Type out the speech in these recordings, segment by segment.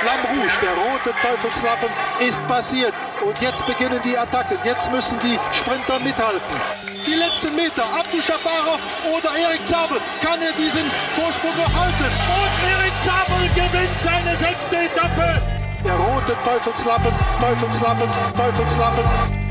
Flamme Rouge, der rote Teufelslappen, ist passiert. Und jetzt beginnen die Attacken. Jetzt müssen die Sprinter mithalten. Die letzten Meter, Abdu Shabarov oder Erik Zabel. Kann er diesen Vorsprung noch halten? Und Erik Zabel gewinnt seine sechste Etappe. Der rote Teufelslappen, Teufelslappen, Teufelslappen.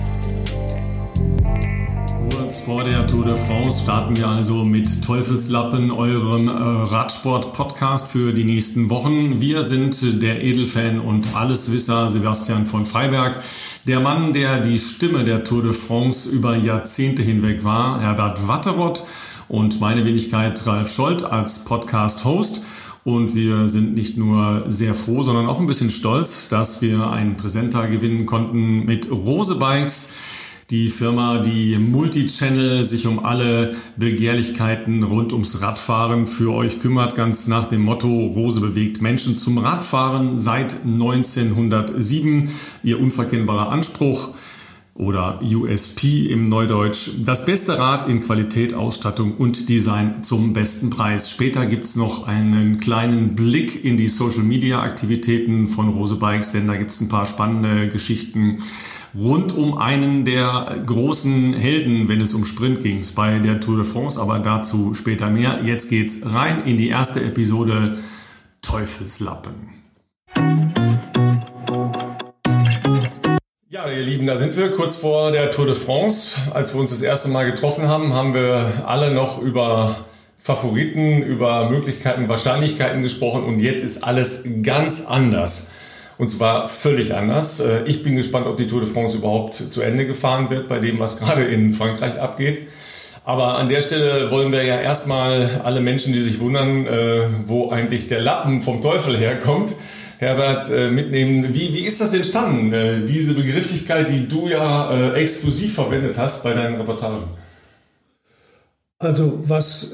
Vor der Tour de France starten wir also mit Teufelslappen, eurem äh, Radsport-Podcast für die nächsten Wochen. Wir sind der Edelfan und Alleswisser Sebastian von Freiberg, der Mann, der die Stimme der Tour de France über Jahrzehnte hinweg war, Herbert Watteroth und meine Wenigkeit Ralf Scholz als Podcast-Host. Und wir sind nicht nur sehr froh, sondern auch ein bisschen stolz, dass wir einen Präsenter gewinnen konnten mit Rose Bikes die Firma, die Multichannel sich um alle Begehrlichkeiten rund ums Radfahren für euch kümmert, ganz nach dem Motto Rose bewegt Menschen zum Radfahren seit 1907. Ihr unverkennbarer Anspruch oder USP im Neudeutsch. Das beste Rad in Qualität, Ausstattung und Design zum besten Preis. Später gibt's noch einen kleinen Blick in die Social-Media-Aktivitäten von Rose Bikes, denn da gibt's ein paar spannende Geschichten rund um einen der großen Helden, wenn es um Sprint ging, bei der Tour de France, aber dazu später mehr. Jetzt geht's rein in die erste Episode Teufelslappen. Ja, ihr Lieben, da sind wir kurz vor der Tour de France. Als wir uns das erste Mal getroffen haben, haben wir alle noch über Favoriten, über Möglichkeiten, Wahrscheinlichkeiten gesprochen und jetzt ist alles ganz anders. Und zwar völlig anders. Äh, ich bin gespannt, ob die Tour de France überhaupt zu Ende gefahren wird, bei dem, was gerade in Frankreich abgeht. Aber an der Stelle wollen wir ja erstmal alle Menschen, die sich wundern, äh, wo eigentlich der Lappen vom Teufel herkommt, Herbert, äh, mitnehmen. Wie, wie ist das entstanden, diese Begrifflichkeit, die du ja exklusiv verwendet hast bei deinen Reportagen? Also was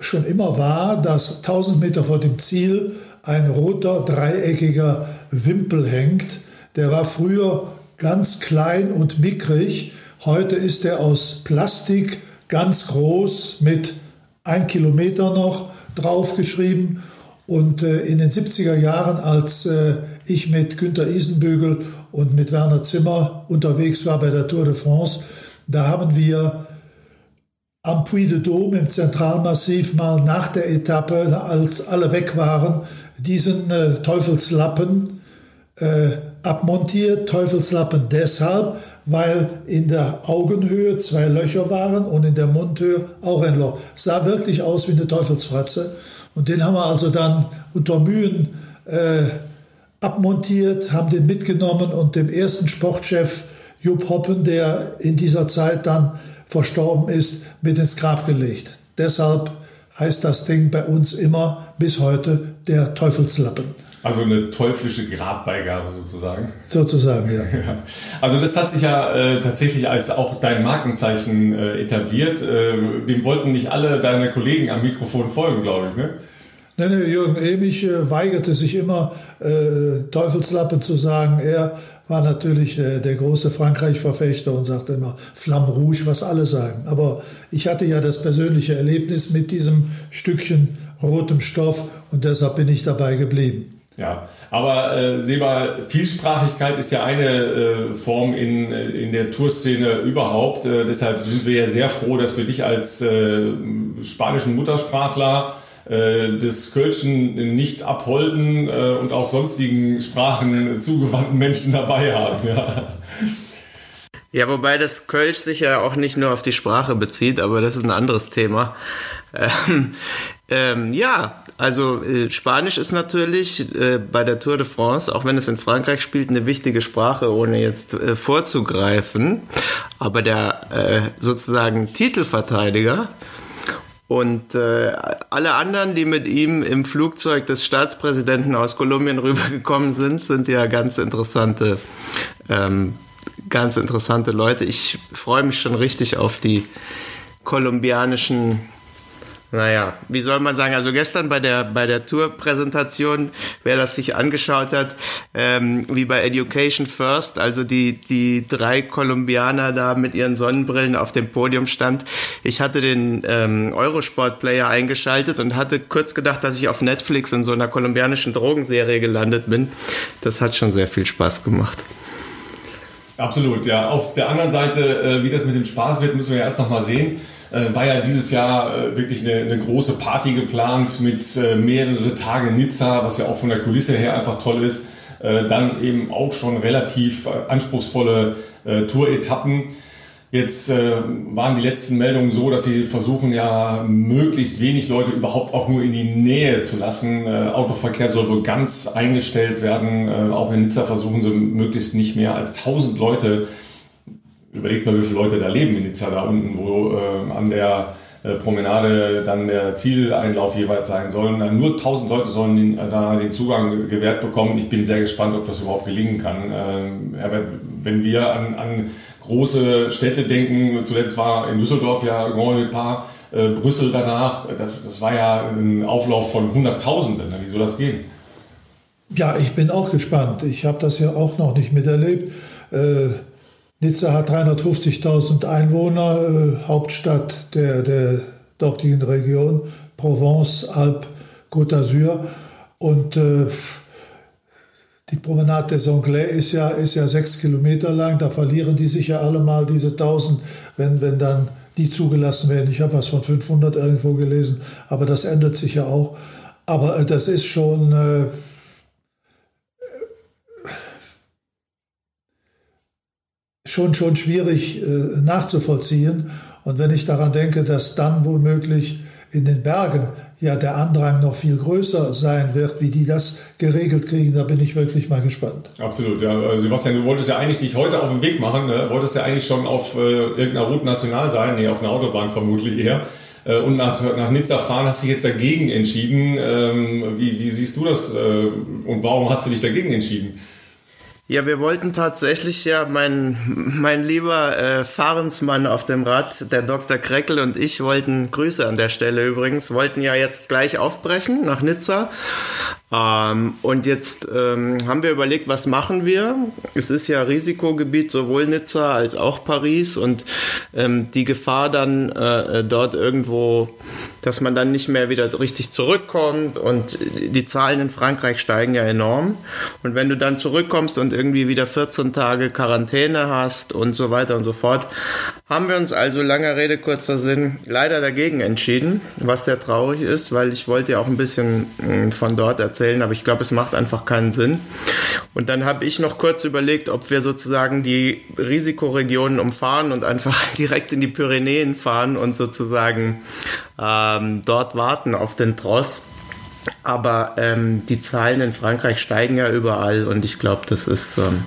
schon immer war, dass 1000 Meter vor dem Ziel ein roter, dreieckiger Wimpel hängt. Der war früher ganz klein und mickrig. Heute ist er aus Plastik ganz groß mit ein Kilometer noch draufgeschrieben. Und äh, in den 70er Jahren, als äh, ich mit Günter Isenbügel und mit Werner Zimmer unterwegs war bei der Tour de France, da haben wir am Puy de Dôme im Zentralmassiv mal nach der Etappe, als alle weg waren, diesen äh, Teufelslappen äh, abmontiert. Teufelslappen deshalb, weil in der Augenhöhe zwei Löcher waren und in der Mundhöhe auch ein Loch. Sah wirklich aus wie eine Teufelsfratze. Und den haben wir also dann unter Mühen äh, abmontiert, haben den mitgenommen und dem ersten Sportchef Jupp Hoppen, der in dieser Zeit dann verstorben ist, mit ins Grab gelegt. Deshalb heißt das Ding bei uns immer bis heute der Teufelslappen. Also eine teuflische Grabbeigabe sozusagen. Sozusagen, ja. ja. Also das hat sich ja äh, tatsächlich als auch dein Markenzeichen äh, etabliert. Äh, dem wollten nicht alle deine Kollegen am Mikrofon folgen, glaube ich, ne? Nee, nee, Jürgen Emich äh, weigerte sich immer, äh, Teufelslappen zu sagen. Er war natürlich äh, der große Frankreich-Verfechter und sagte immer Flamme Rouge, was alle sagen. Aber ich hatte ja das persönliche Erlebnis mit diesem Stückchen rotem Stoff und deshalb bin ich dabei geblieben. Ja, aber äh, Seba, Vielsprachigkeit ist ja eine äh, Form in, äh, in der Tourszene überhaupt. Äh, deshalb sind wir ja sehr froh, dass wir dich als äh, spanischen Muttersprachler äh, des Kölschen nicht abholden äh, und auch sonstigen Sprachen zugewandten Menschen dabei haben. Ja. ja, wobei das Kölsch sich ja auch nicht nur auf die Sprache bezieht, aber das ist ein anderes Thema. Ähm, ähm, ja, also äh, Spanisch ist natürlich äh, bei der Tour de France, auch wenn es in Frankreich spielt, eine wichtige Sprache, ohne jetzt äh, vorzugreifen. Aber der äh, sozusagen Titelverteidiger und äh, alle anderen, die mit ihm im Flugzeug des Staatspräsidenten aus Kolumbien rübergekommen sind, sind ja ganz interessante, ähm, ganz interessante Leute. Ich freue mich schon richtig auf die kolumbianischen naja, wie soll man sagen, also gestern bei der, bei der Tour-Präsentation, wer das sich angeschaut hat, ähm, wie bei Education First, also die, die drei Kolumbianer da mit ihren Sonnenbrillen auf dem Podium stand. Ich hatte den ähm, Eurosport-Player eingeschaltet und hatte kurz gedacht, dass ich auf Netflix in so einer kolumbianischen Drogenserie gelandet bin. Das hat schon sehr viel Spaß gemacht. Absolut, ja. Auf der anderen Seite, äh, wie das mit dem Spaß wird, müssen wir ja erst noch mal sehen äh, war ja dieses Jahr äh, wirklich eine, eine, große Party geplant mit äh, mehrere Tage Nizza, was ja auch von der Kulisse her einfach toll ist. Äh, dann eben auch schon relativ äh, anspruchsvolle äh, Tour-Etappen. Jetzt waren die letzten Meldungen so, dass sie versuchen ja möglichst wenig Leute überhaupt auch nur in die Nähe zu lassen. Autoverkehr soll wohl ganz eingestellt werden. auch in Nizza versuchen sie möglichst nicht mehr als 1000 Leute überlegt mal, wie viele Leute da leben in Nizza da unten, wo äh, an der äh, Promenade dann der Zieleinlauf jeweils sein soll. Nur 1000 Leute sollen äh, da den Zugang gewährt bekommen. Ich bin sehr gespannt, ob das überhaupt gelingen kann. Ähm, wenn wir an, an große Städte denken, zuletzt war in Düsseldorf ja Grand Depart, äh, Brüssel danach, das, das war ja ein Auflauf von Hunderttausenden. Wie soll das gehen? Ja, ich bin auch gespannt. Ich habe das ja auch noch nicht miterlebt. Äh, Nizza hat 350.000 Einwohner, äh, Hauptstadt der, der dortigen Region, Provence, Alpes, Côte d'Azur. Und äh, die Promenade des Anglais ist ja, ist ja sechs Kilometer lang. Da verlieren die sich ja alle mal diese 1000, wenn, wenn dann die zugelassen werden. Ich habe was von 500 irgendwo gelesen, aber das ändert sich ja auch. Aber äh, das ist schon. Schon, schon schwierig äh, nachzuvollziehen. Und wenn ich daran denke, dass dann womöglich in den Bergen ja der Andrang noch viel größer sein wird, wie die das geregelt kriegen, da bin ich wirklich mal gespannt. Absolut, ja. Also Sebastian, du wolltest ja eigentlich dich heute auf den Weg machen, ne? wolltest ja eigentlich schon auf äh, irgendeiner Route national sein, nee, auf einer Autobahn vermutlich eher. Äh, und nach, nach Nizza fahren hast du dich jetzt dagegen entschieden. Ähm, wie, wie siehst du das äh, und warum hast du dich dagegen entschieden? Ja, wir wollten tatsächlich ja, mein, mein lieber äh, Fahrensmann auf dem Rad, der Dr. Kreckel und ich wollten, Grüße an der Stelle übrigens, wollten ja jetzt gleich aufbrechen nach Nizza. Ähm, und jetzt ähm, haben wir überlegt, was machen wir? Es ist ja Risikogebiet, sowohl Nizza als auch Paris und ähm, die Gefahr dann äh, dort irgendwo dass man dann nicht mehr wieder richtig zurückkommt und die Zahlen in Frankreich steigen ja enorm. Und wenn du dann zurückkommst und irgendwie wieder 14 Tage Quarantäne hast und so weiter und so fort, haben wir uns also langer Rede, kurzer Sinn leider dagegen entschieden, was sehr traurig ist, weil ich wollte ja auch ein bisschen hm, von dort erzählen, aber ich glaube, es macht einfach keinen Sinn. Und dann habe ich noch kurz überlegt, ob wir sozusagen die Risikoregionen umfahren und einfach direkt in die Pyrenäen fahren und sozusagen ähm, dort warten auf den Tross. Aber ähm, die Zahlen in Frankreich steigen ja überall und ich glaube, das ist, ähm,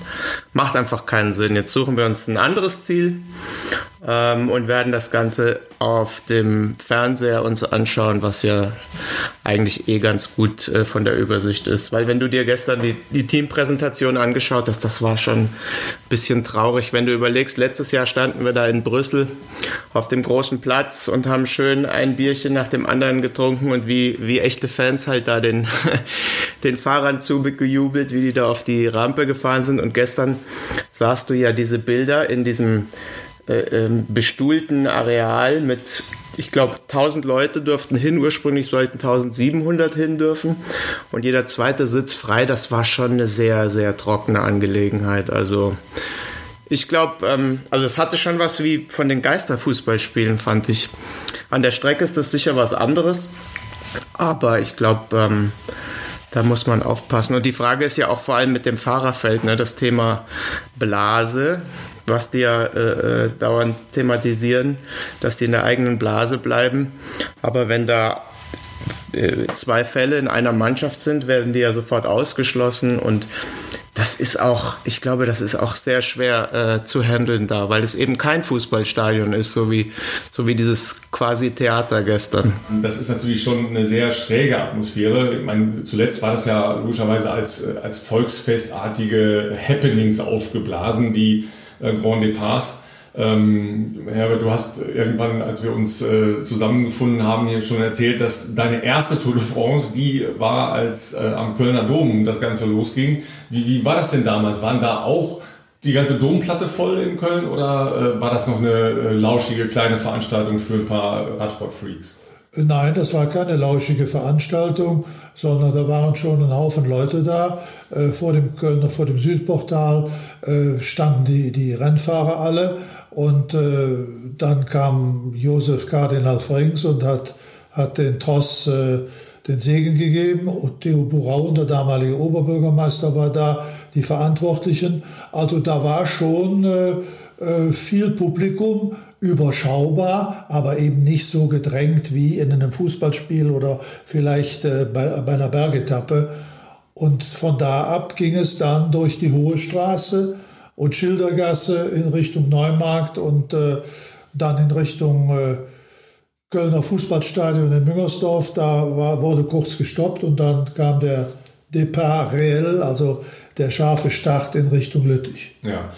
macht einfach keinen Sinn. Jetzt suchen wir uns ein anderes Ziel ähm, und werden das Ganze auf dem Fernseher uns anschauen, was ja eigentlich eh ganz gut äh, von der Übersicht ist. Weil wenn du dir gestern die, die Teampräsentation angeschaut hast, das war schon ein bisschen traurig. Wenn du überlegst, letztes Jahr standen wir da in Brüssel auf dem großen Platz und haben schön ein Bierchen nach dem anderen getrunken und wie, wie echte Fans halt da den, den Fahrern zugejubelt, wie die da auf die Rampe gefahren sind. Und gestern sahst du ja diese Bilder in diesem äh, ähm, bestuhlten Areal mit, ich glaube, 1000 Leute durften hin. Ursprünglich sollten 1700 hin dürfen und jeder zweite Sitz frei. Das war schon eine sehr, sehr trockene Angelegenheit. Also ich glaube, ähm, also es hatte schon was wie von den Geisterfußballspielen, fand ich. An der Strecke ist das sicher was anderes, aber ich glaube, ähm, da muss man aufpassen. Und die Frage ist ja auch vor allem mit dem Fahrerfeld, ne, das Thema Blase was die ja äh, äh, dauernd thematisieren, dass die in der eigenen Blase bleiben. Aber wenn da äh, zwei Fälle in einer Mannschaft sind, werden die ja sofort ausgeschlossen und das ist auch, ich glaube, das ist auch sehr schwer äh, zu handeln da, weil es eben kein Fußballstadion ist, so wie, so wie dieses quasi Theater gestern. Das ist natürlich schon eine sehr schräge Atmosphäre. Ich meine, zuletzt war das ja logischerweise als, als volksfestartige Happenings aufgeblasen, die äh, Grand Departs. Ähm, Herbert, du hast irgendwann, als wir uns äh, zusammengefunden haben, hier schon erzählt, dass deine erste Tour de France, die war, als äh, am Kölner Dom das Ganze losging. Wie, wie war das denn damals? Waren da auch die ganze Domplatte voll in Köln oder äh, war das noch eine äh, lauschige kleine Veranstaltung für ein paar Radsportfreaks? Nein, das war keine lauschige Veranstaltung, sondern da waren schon ein Haufen Leute da. Äh, vor dem Kölner, vor dem Südportal äh, standen die, die Rennfahrer alle und äh, dann kam Josef Kardinal Frings und hat, hat den Tross den Segen gegeben. Und Theo Buraun, der damalige Oberbürgermeister, war da, die Verantwortlichen. Also da war schon äh, viel Publikum, überschaubar, aber eben nicht so gedrängt wie in einem Fußballspiel oder vielleicht äh, bei, bei einer Bergetappe. Und von da ab ging es dann durch die Hohe Straße und Schildergasse in Richtung Neumarkt und äh, dann in Richtung äh, Kölner Fußballstadion in Müngersdorf. Da war, wurde kurz gestoppt und dann kam der Depart réel, also der scharfe Start in Richtung Lüttich. Ja.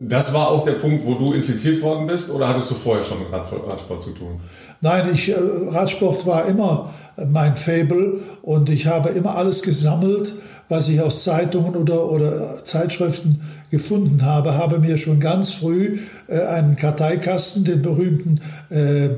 Das war auch der Punkt, wo du infiziert worden bist oder hattest du vorher schon mit Radsport zu tun? Nein, ich, äh, Radsport war immer mein Fable. Und ich habe immer alles gesammelt, was ich aus Zeitungen oder, oder Zeitschriften gefunden habe, habe mir schon ganz früh äh, einen Karteikasten, den berühmten, äh,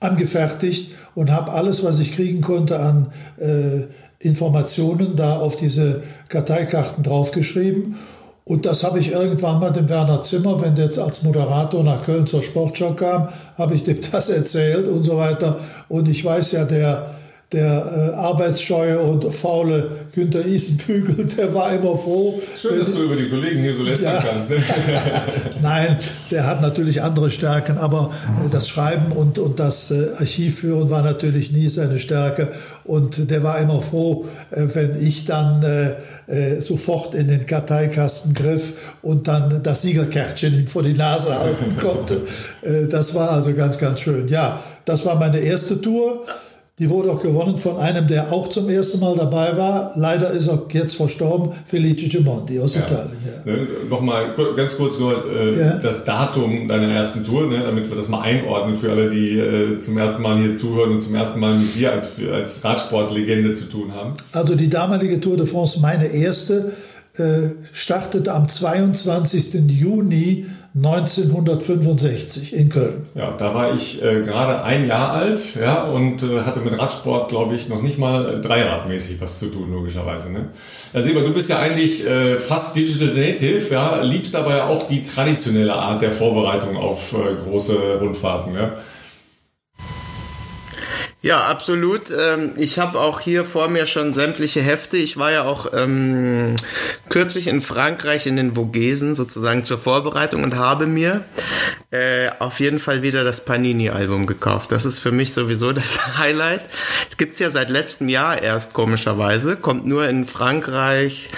angefertigt und habe alles, was ich kriegen konnte an äh, Informationen da auf diese Karteikarten draufgeschrieben und das habe ich irgendwann mal dem Werner Zimmer, wenn der jetzt als Moderator nach Köln zur Sportschau kam, habe ich dem das erzählt und so weiter. Und ich weiß ja, der, der äh, arbeitsscheue und faule Günther Isenbügel, der war immer froh. Schön, dass du über die Kollegen hier so lästern ja. kannst. Ne? Nein, der hat natürlich andere Stärken, aber äh, das Schreiben und, und das äh, Archivführen war natürlich nie seine Stärke. Und der war immer froh, äh, wenn ich dann äh, sofort in den Karteikasten griff und dann das Siegerkärtchen ihm vor die Nase halten konnte. Äh, das war also ganz, ganz schön. Ja, das war meine erste Tour. Die wurde auch gewonnen von einem, der auch zum ersten Mal dabei war. Leider ist er jetzt verstorben, Felice Gimondi aus ja. Italien. Ja. Ne, Nochmal ganz kurz nur äh, ja. das Datum deiner ersten Tour, ne, damit wir das mal einordnen für alle, die äh, zum ersten Mal hier zuhören und zum ersten Mal mit dir als, als Radsportlegende zu tun haben. Also die damalige Tour de France, meine erste, äh, startete am 22. Juni 1965 in Köln. Ja, da war ich äh, gerade ein Jahr alt ja, und äh, hatte mit Radsport, glaube ich, noch nicht mal dreiradmäßig was zu tun, logischerweise. Ne? Also, Eber, du bist ja eigentlich äh, fast Digital Native, ja, liebst aber ja auch die traditionelle Art der Vorbereitung auf äh, große Rundfahrten. Ja? Ja, absolut. Ähm, ich habe auch hier vor mir schon sämtliche Hefte. Ich war ja auch ähm, kürzlich in Frankreich in den Vogesen sozusagen zur Vorbereitung und habe mir äh, auf jeden Fall wieder das Panini-Album gekauft. Das ist für mich sowieso das Highlight. Gibt's ja seit letztem Jahr erst komischerweise. Kommt nur in Frankreich,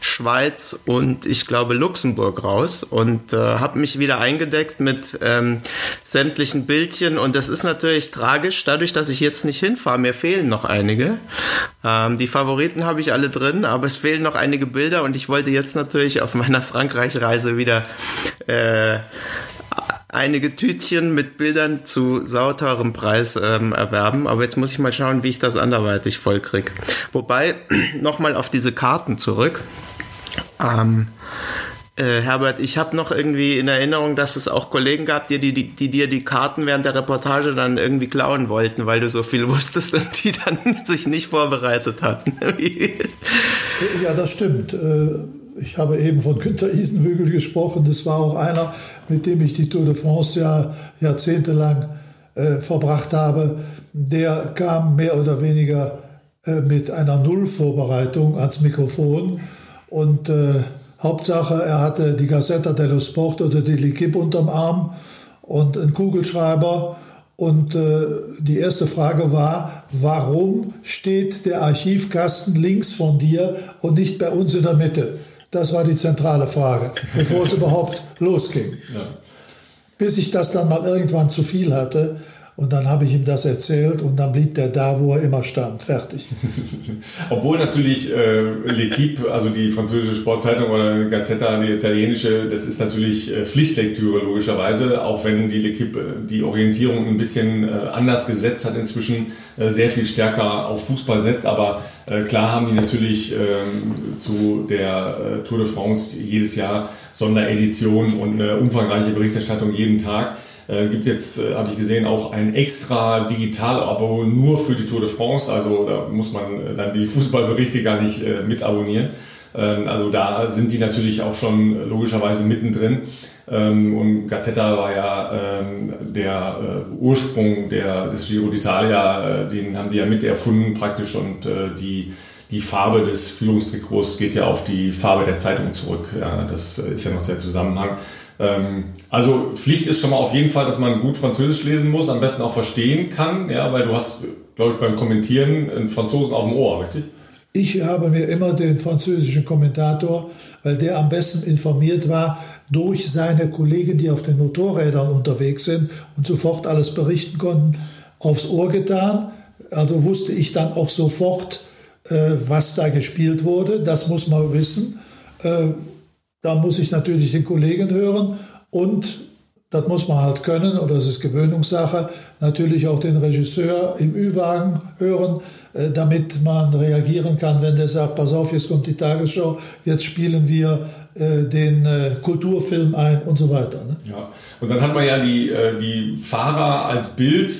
Schweiz und ich glaube Luxemburg raus und äh, habe mich wieder eingedeckt mit ähm, sämtlichen Bildchen und das ist natürlich tragisch, dadurch, dass ich jetzt nicht hinfahre. Mir fehlen noch einige. Ähm, die Favoriten habe ich alle drin, aber es fehlen noch einige Bilder und ich wollte jetzt natürlich auf meiner Frankreich-Reise wieder äh, einige Tütchen mit Bildern zu sauteurem Preis ähm, erwerben. Aber jetzt muss ich mal schauen, wie ich das anderweitig vollkriege. Wobei, nochmal auf diese Karten zurück. Ähm, äh, Herbert, ich habe noch irgendwie in Erinnerung, dass es auch Kollegen gab, die, die, die, die dir die Karten während der Reportage dann irgendwie klauen wollten, weil du so viel wusstest und die dann sich nicht vorbereitet hatten. ja, das stimmt. Äh, ich habe eben von Günter Isenbügel gesprochen. Das war auch einer, mit dem ich die Tour de France ja jahrzehntelang äh, verbracht habe. Der kam mehr oder weniger äh, mit einer Nullvorbereitung ans Mikrofon und äh, Hauptsache, er hatte die Gazzetta dello Sport oder die L'Equipe unterm Arm und einen Kugelschreiber. Und äh, die erste Frage war, warum steht der Archivkasten links von dir und nicht bei uns in der Mitte? Das war die zentrale Frage, bevor es überhaupt losging. Ja. Bis ich das dann mal irgendwann zu viel hatte Und dann habe ich ihm das erzählt und dann blieb der da, wo er immer stand. Fertig. Obwohl natürlich äh, L'Equipe, also die französische Sportzeitung oder Gazzetta, die italienische, das ist natürlich äh, Pflichtlektüre logischerweise, auch wenn die L'Equipe äh, die Orientierung ein bisschen äh, anders gesetzt hat, inzwischen äh, sehr viel stärker auf Fußball setzt. Aber äh, klar haben die natürlich ähm, zu der Tour de France jedes Jahr Sondereditionen und eine umfangreiche Berichterstattung jeden Tag. Äh, gibt jetzt, äh, habe ich gesehen, auch ein extra Digital-Abo nur für die Tour de France. Also da muss man äh, dann die Fußballberichte gar nicht äh, mit abonnieren. Ähm, also da sind die natürlich auch schon logischerweise mittendrin. Ähm, und Gazzetta war ja ähm, der äh, Ursprung der, des Giro d'Italia, äh, den haben die ja mit erfunden praktisch und äh, die die Farbe des Führungstrikots geht ja auf die Farbe der Zeitung zurück. Ja, das ist ja noch der Zusammenhang. Ähm, also Pflicht ist schon mal auf jeden Fall, dass man gut Französisch lesen muss, am besten auch verstehen kann, ja, weil du hast, glaube ich, beim Kommentieren einen Franzosen auf dem Ohr, richtig? Ich habe mir immer den französischen Kommentator, weil der am besten informiert war, durch seine Kollegen, die auf den Motorrädern unterwegs sind und sofort alles berichten konnten, aufs Ohr getan. Also wusste ich dann auch sofort, äh, was da gespielt wurde. Das muss man wissen. Da muss ich natürlich den Kollegen hören und das muss man halt können oder es ist Gewöhnungssache, natürlich auch den Regisseur im Ü-Wagen hören, äh, damit man reagieren kann, wenn der sagt, pass auf, jetzt kommt die Tagesschau, jetzt spielen wir äh, den äh, Kulturfilm ein und so weiter. Ne? Ja, und dann hat man ja die, die Fahrer als Bild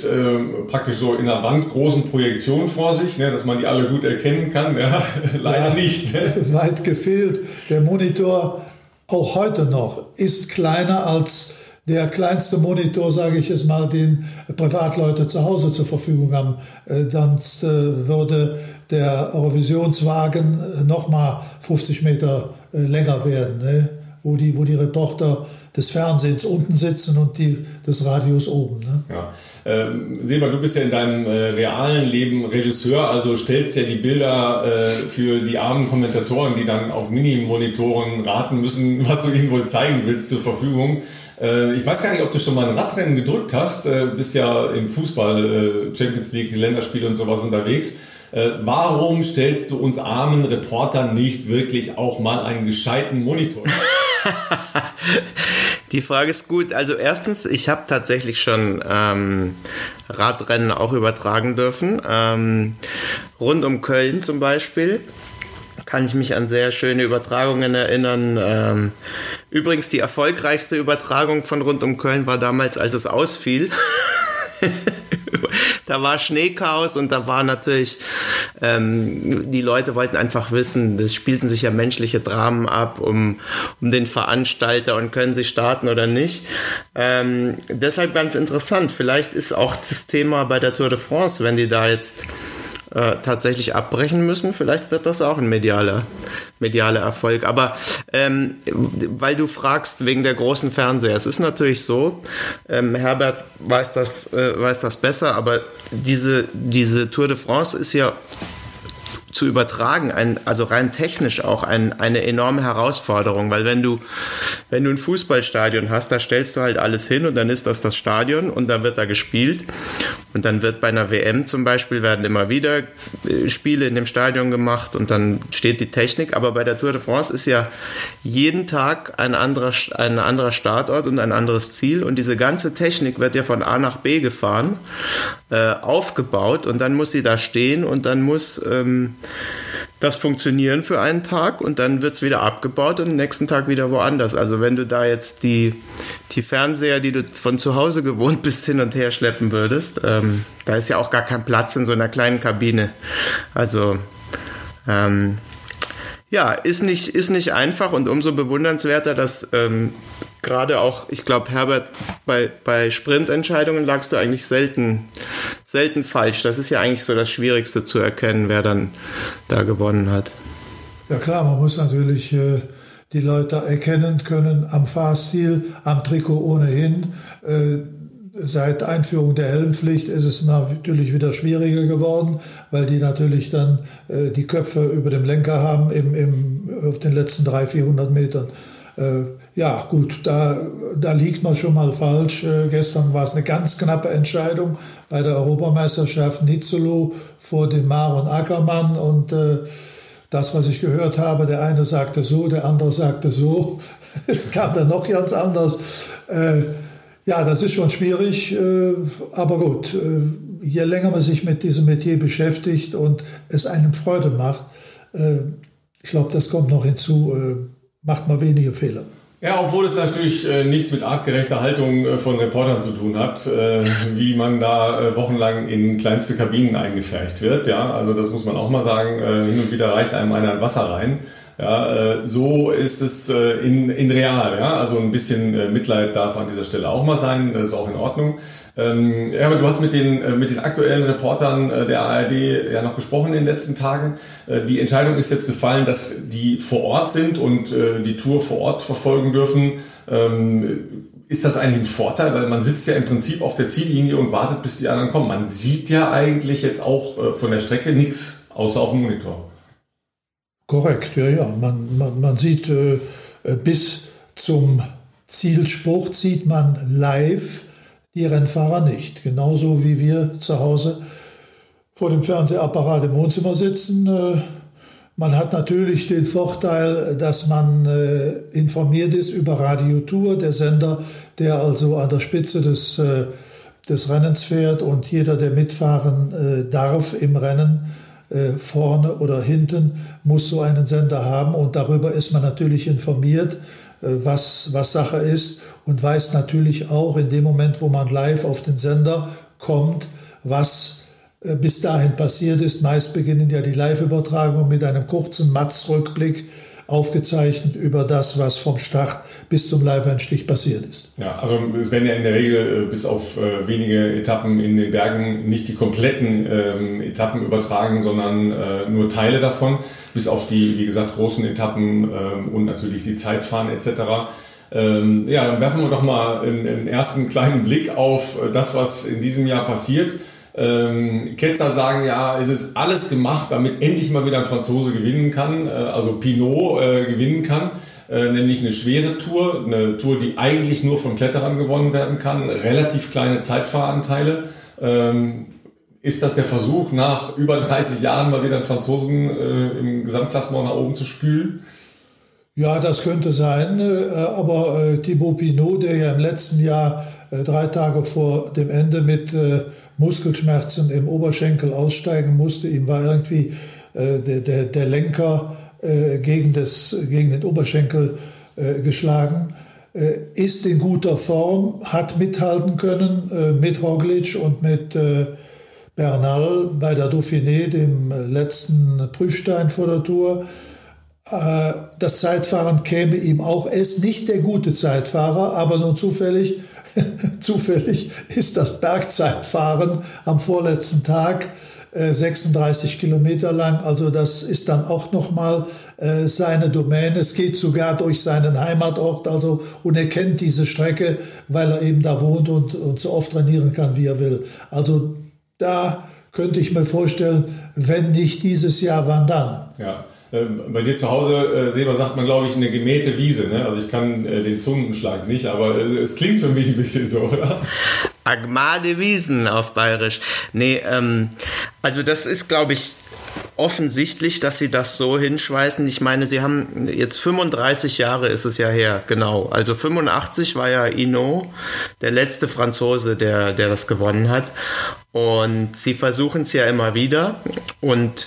praktisch so in einer Wand großen Projektion vor sich, ne, dass man die alle gut erkennen kann. Ja, leider ja, nicht. Ne? Weit gefehlt. Der Monitor auch heute noch ist kleiner als der kleinste Monitor, sage ich es mal, den Privatleute zu Hause zur Verfügung haben. Dann äh, äh, würde der Eurovisionswagen äh, noch mal 50 Meter länger werden, ne? wo, die, wo die Reporter des Fernsehens unten sitzen und die des Radios oben. Ne? Ja. Ähm, Seba, du bist ja in deinem äh, realen Leben Regisseur, also stellst ja die Bilder äh, für die armen Kommentatoren, die dann auf Mini-Monitoren raten müssen, was du ihnen wohl zeigen willst, zur Verfügung. Äh, ich weiß gar nicht, ob du schon mal ein Radrennen gedrückt hast, äh, bist ja im Fußball, äh, Champions League, Länderspiele und sowas unterwegs. Äh, warum stellst du uns armen Reportern nicht wirklich auch mal einen gescheiten Monitor? Die Frage ist gut. Also erstens, ich habe tatsächlich schon ähm, Radrennen auch übertragen dürfen. Ähm, rund um Köln zum Beispiel kann ich mich an sehr schöne Übertragungen erinnern. Ähm, übrigens, die erfolgreichste Übertragung von rund um Köln war damals, als es ausfiel. da war Schneechaos und da war natürlich, ähm, die Leute wollten einfach wissen, das spielten sich ja menschliche Dramen ab um, um den Veranstalter und können sie starten oder nicht. Ähm, deshalb ganz interessant. Vielleicht ist auch das Thema bei der Tour de France, wenn die da jetzt äh, tatsächlich abbrechen müssen. Vielleicht wird das auch ein medialer, medialer Erfolg. Aber ähm, weil du fragst wegen der großen Fernseher, es ist natürlich so, ähm, Herbert weiß das, äh, weiß das besser, aber diese, diese Tour de France ist ja zu übertragen, ein, also rein technisch auch ein, eine enorme Herausforderung, weil wenn du, wenn du ein Fußballstadion hast, da stellst du halt alles hin und dann ist das das Stadion und dann wird da gespielt. Und dann wird bei einer WM zum Beispiel werden immer wieder äh, Spiele in dem Stadion gemacht und dann steht die Technik, aber bei der Tour de France ist ja jeden Tag ein anderer, ein anderer Startort und ein anderes Ziel. Und diese ganze Technik wird ja von A nach B gefahren, äh, aufgebaut und dann muss sie da stehen und dann muss ähm, das funktionieren für einen Tag und dann wird es wieder abgebaut und am nächsten Tag wieder woanders. Also wenn du da jetzt die, die Fernseher, die du von zu Hause gewohnt bist, hin und her schleppen würdest, ähm, da ist ja auch gar kein Platz in so einer kleinen Kabine. Also ähm, ja, ist nicht, ist nicht einfach und umso bewundernswerter, dass ähm, gerade auch, ich glaube, Herbert, bei, bei Sprintentscheidungen lagst du eigentlich selten, selten falsch. Das ist ja eigentlich so das Schwierigste zu erkennen, wer dann da gewonnen hat. Ja klar, man muss natürlich äh, die Leute erkennen können am Fahrstil, am Trikot ohnehin. Äh, seit Einführung der Helmpflicht ist es natürlich wieder schwieriger geworden, weil die natürlich dann äh, die Köpfe über dem Lenker haben im, im, auf den letzten 300, 400 Metern. Äh, ja, gut, da, da liegt man schon mal falsch. Äh, gestern war es eine ganz knappe Entscheidung bei der Europameisterschaft Nizzolo vor dem Mar und Ackermann. Und äh, das, was ich gehört habe, der eine sagte so, der andere sagte so. Es kam dann noch ganz anders. Äh, ja, das ist schon schwierig, äh, aber gut, äh, je länger man sich mit diesem Metier beschäftigt und es einem Freude macht, ich glaube, das kommt noch hinzu, macht man wenige Fehler. Ja, obwohl es natürlich äh, nichts mit artgerechter Haltung äh, von Reportern zu tun hat, äh, wie man da äh, wochenlang in kleinste Kabinen eingefercht wird. Ja, also das muss man auch mal sagen. Äh, hin und wieder reicht einem einer ein Wasser rein. Ja, äh, so ist es in, in real. Ja, also ein bisschen Mitleid darf an dieser Stelle auch mal sein. Das ist auch in Ordnung. Ähm, aber du hast mit den, äh, mit den aktuellen Reportern äh, der ARD ja noch gesprochen in den letzten Tagen. Äh, die Entscheidung ist jetzt gefallen, dass die vor Ort sind und äh, die Tour vor Ort verfolgen dürfen. Ähm, ist das eigentlich ein Vorteil? Weil man sitzt ja im Prinzip auf der Ziellinie und wartet, bis die anderen kommen. Man sieht ja eigentlich jetzt auch äh, von der Strecke nichts, außer auf dem Monitor. Korrekt, ja, ja. Man, man, man sieht äh, bis zum Zielspruch sieht man live die Rennfahrer nicht. Genauso wie wir zu Hause vor dem Fernsehapparat im Wohnzimmer sitzen. Äh, man hat natürlich den Vorteil, dass man äh, informiert ist über Radio Tour, der Sender, der also an der Spitze des, äh, des Rennens fährt und jeder, der mitfahren darf im Rennen, vorne oder hinten, muss so einen Sender haben und darüber ist man natürlich informiert, was, was Sache ist und weiß natürlich auch in dem Moment, wo man live auf den Sender kommt, was äh, bis dahin passiert ist. Meist beginnen ja die Live-Übertragungen mit einem kurzen Matz-Rückblick aufgezeichnet über das, was vom Start bis zum Live-Einstich passiert ist. Ja, also werden ja in der Regel äh, bis auf äh, wenige Etappen in den Bergen nicht die kompletten ähm, Etappen übertragen, sondern äh, nur Teile davon, bis auf die, wie gesagt, großen Etappen ähm, und natürlich die Zeitfahren etc. Ähm, ja, dann werfen wir doch mal einen, ersten kleinen Blick auf das, was in diesem Jahr passiert. Ähm, Ketzer sagen ja, es ist alles gemacht, damit endlich mal wieder ein Franzose gewinnen kann, äh, also Pinot äh, gewinnen kann. Äh, nämlich eine schwere Tour, eine Tour, die eigentlich nur von Kletterern gewonnen werden kann, relativ kleine Zeitfahranteile. Ähm, ist das der Versuch, nach über 30 Jahren mal wieder einen Franzosen äh, im Gesamtklassement nach oben zu spülen? Ja, das könnte sein, äh, aber äh, Thibaut Pinot, der ja im letzten Jahr äh, drei Tage vor dem Ende mit Muskelschmerzen im Oberschenkel aussteigen musste, ihm war irgendwie der, der, der Lenker gegen, das, gegen den Oberschenkel geschlagen, ist in guter Form, hat mithalten können mit Roglic und mit Bernal bei der Dauphiné, dem letzten Prüfstein vor der Tour. Äh, das Zeitfahren käme ihm auch. Er ist nicht der gute Zeitfahrer, aber nun zufällig, zufällig ist das Bergzeitfahren am vorletzten Tag 36 äh, Kilometer lang. Also das ist dann auch nochmal äh, seine Domäne. Es geht sogar durch seinen Heimatort, also und er kennt diese Strecke, weil er eben da wohnt und, und so oft trainieren kann, wie er will. Also da könnte ich mir vorstellen, wenn nicht dieses Jahr, wann dann? Ja. Ähm, bei dir zu Hause, äh, Seba, sagt man, glaube ich, eine gemähte Wiese. Ne? Also ich kann äh, den Zungenschlag nicht, aber es, es, klingt für mich ein bisschen so, oder? Agmade Wiesen auf Bayerisch. Nee, ähm, also das ist, glaube ich, offensichtlich, dass sie das so hinschweißen. Ich meine, sie haben jetzt 35 Jahre ist es ja her, genau. Also 85 war ja Ino, der letzte Franzose, der, der das gewonnen hat. Und sie versuchen es ja immer wieder. Und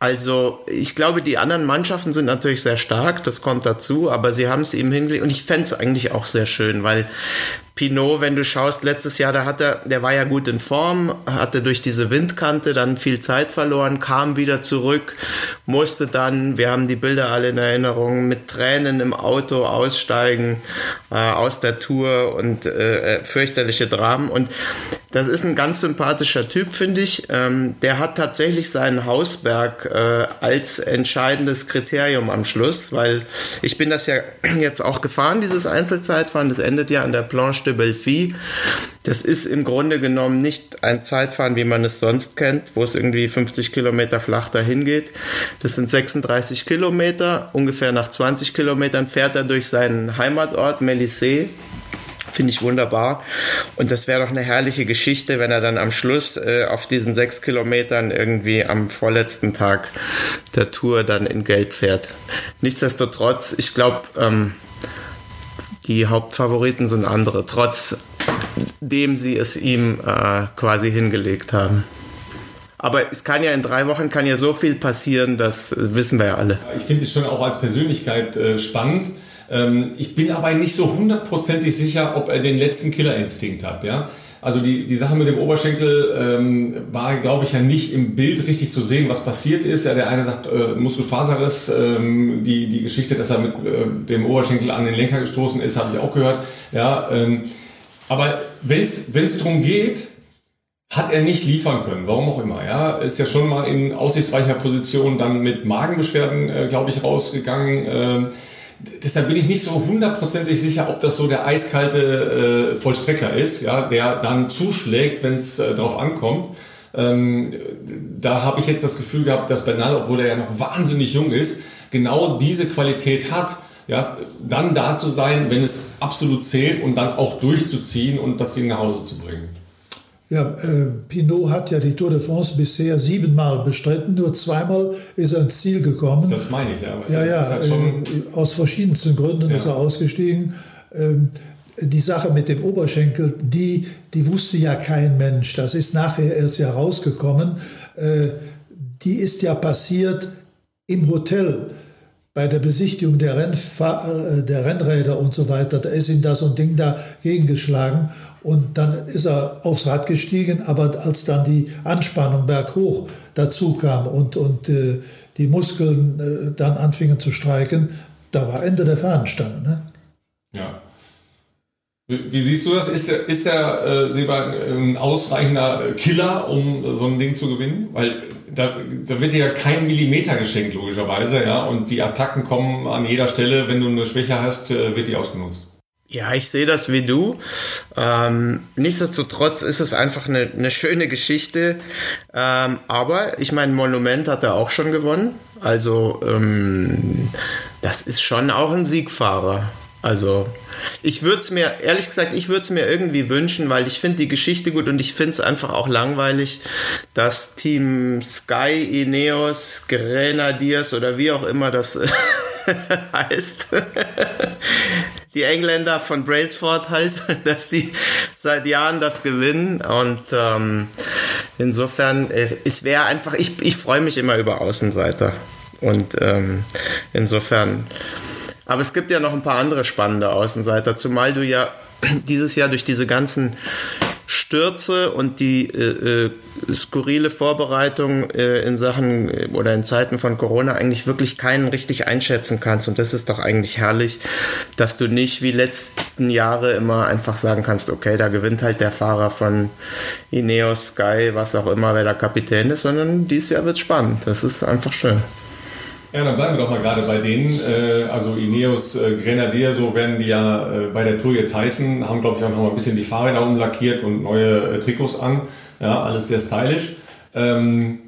also, ich glaube, die anderen Mannschaften sind natürlich sehr stark, das kommt dazu, aber sie haben es eben hingelegt und ich fände es eigentlich auch sehr schön, weil Pinot, wenn du schaust, letztes Jahr, da hat er, der war ja gut in Form, hatte durch diese Windkante dann viel Zeit verloren, kam wieder zurück, musste dann, wir haben die Bilder alle in Erinnerung, mit Tränen im Auto aussteigen äh, aus der Tour und äh, äh fürchterliche Dramen und das ist ein ganz sympathischer Typ, finde ich. Ähm, der hat tatsächlich seinen Hausberg äh, als entscheidendes Kriterium am Schluss, weil ich bin das ja jetzt auch gefahren, dieses Einzelzeitfahren. Das endet ja an der Planche de Belfi. Das ist im Grunde genommen nicht ein Zeitfahren, wie man es sonst kennt, wo es irgendwie 50 Kilometer flach dahin geht. Das sind 36 Kilometer. Ungefähr nach 20 Kilometern fährt er durch seinen Heimatort Melissé Finde ich wunderbar. Und das wäre doch eine herrliche Geschichte, wenn er dann am Schluss äh, auf diesen sechs Kilometern irgendwie am vorletzten Tag der Tour dann in Gelb fährt. Nichtsdestotrotz, ich glaube, ähm, die Hauptfavoriten sind andere, trotzdem sie es ihm äh, quasi hingelegt haben. Aber es kann ja in drei Wochen kann ja so viel passieren, das wissen wir ja alle. Ich finde es schon auch als Persönlichkeit äh, spannend. Ähm, ich bin aber nicht so hundertprozentig sicher, ob er den letzten Killerinstinkt hat. Ja? Also die, die Sache mit dem Oberschenkel ähm, war, glaube ich, ja nicht im Bild richtig zu sehen, was passiert ist. Ja, der eine sagt äh, Muskelfaserriss, ähm, die, die Geschichte, dass er mit äh, dem Oberschenkel an den Lenker gestoßen ist, habe ich auch gehört. Ja, ähm, aber wenn es darum geht, hat er nicht liefern können, warum auch immer. Ja, ist ja schon mal in aussichtsreicher Position dann mit Magenbeschwerden, äh, glaube ich, rausgegangen. Ähm, deshalb bin ich nicht so hundertprozentig sicher, ob das so der eiskalte äh, Vollstrecker ist, ja, der dann zuschlägt, wenn es äh, drauf ankommt. Ähm, da habe ich jetzt das Gefühl gehabt, dass Bernal, obwohl er ja noch wahnsinnig jung ist, genau diese Qualität hat, ja, dann da zu sein, wenn es absolut zählt und dann auch durchzuziehen und das Ding nach Hause zu bringen. Ja, äh, Pinot hat ja die Tour de France bisher siebenmal bestritten, nur zweimal ist er ins Ziel gekommen. Das meine ich, ja. Ja, ja, halt äh, aus verschiedensten Gründen ja. ist er ausgestiegen. Ähm, die Sache mit dem Oberschenkel, die, die wusste ja kein Mensch. Das ist nachher erst herausgekommen. Äh, die ist ja passiert im Hotel bei der Besichtigung der, Rennfahr äh, der Rennräder und so weiter. Da ist ihm da so ein Ding dagegen geschlagen. Und dann ist er aufs Rad gestiegen, aber als dann die Anspannung berghoch dazu kam und, und äh, die Muskeln äh, dann anfingen zu streiken, da war Ende der Fahnenstange. Ne? Ja. Wie, siehst du das? Ist der, ist der äh, Seba ein ausreichender Killer, um so ein Ding zu gewinnen? Weil da, da wird dir ja kein Millimeter geschenkt, logischerweise, ja. Und die Attacken kommen an jeder Stelle. Wenn du eine Schwäche hast, äh, wird die ausgenutzt. Ja, ich sehe das wie du. Ähm, nichtsdestotrotz ist es einfach eine, eine schöne Geschichte. Ähm, aber ich meine, Monument hat er auch schon gewonnen. Also ähm, das ist schon auch ein Siegfahrer. Also ich würde es mir, ehrlich gesagt, ich würde es mir irgendwie wünschen, weil ich finde die Geschichte gut und ich finde es einfach auch langweilig, dass Team Sky, Ineos, Grenadiers oder wie auch immer das heißt, die Engländer von Brailsford halt, dass die seit Jahren das gewinnen. Und ähm, insofern, äh, es wäre einfach, ich, ich freue mich immer über Außenseiter. Und ähm, insofern, aber es gibt ja noch ein paar andere spannende Außenseiter, zumal du ja dieses Jahr durch diese ganzen Stürze und die äh, äh, skurrile Vorbereitung äh, in Sachen äh, oder in Zeiten von Corona eigentlich wirklich keinen richtig einschätzen kannst. Und das ist doch eigentlich herrlich, dass du nicht wie letzten Jahre immer einfach sagen kannst, okay, da gewinnt halt der Fahrer von Ineos, Sky, was auch immer, wer der Kapitän ist, sondern dieses Jahr wird spannend. Das ist einfach schön. Ja, dann bleiben wir doch mal gerade bei denen. Äh, also Ineos äh, Grenadier, so werden die ja bei der Tour jetzt heißen, haben, glaube ich, auch noch mal ein bisschen die Fahrräder umlackiert und neue Trikots an. Ja, alles sehr stylisch. Ähm,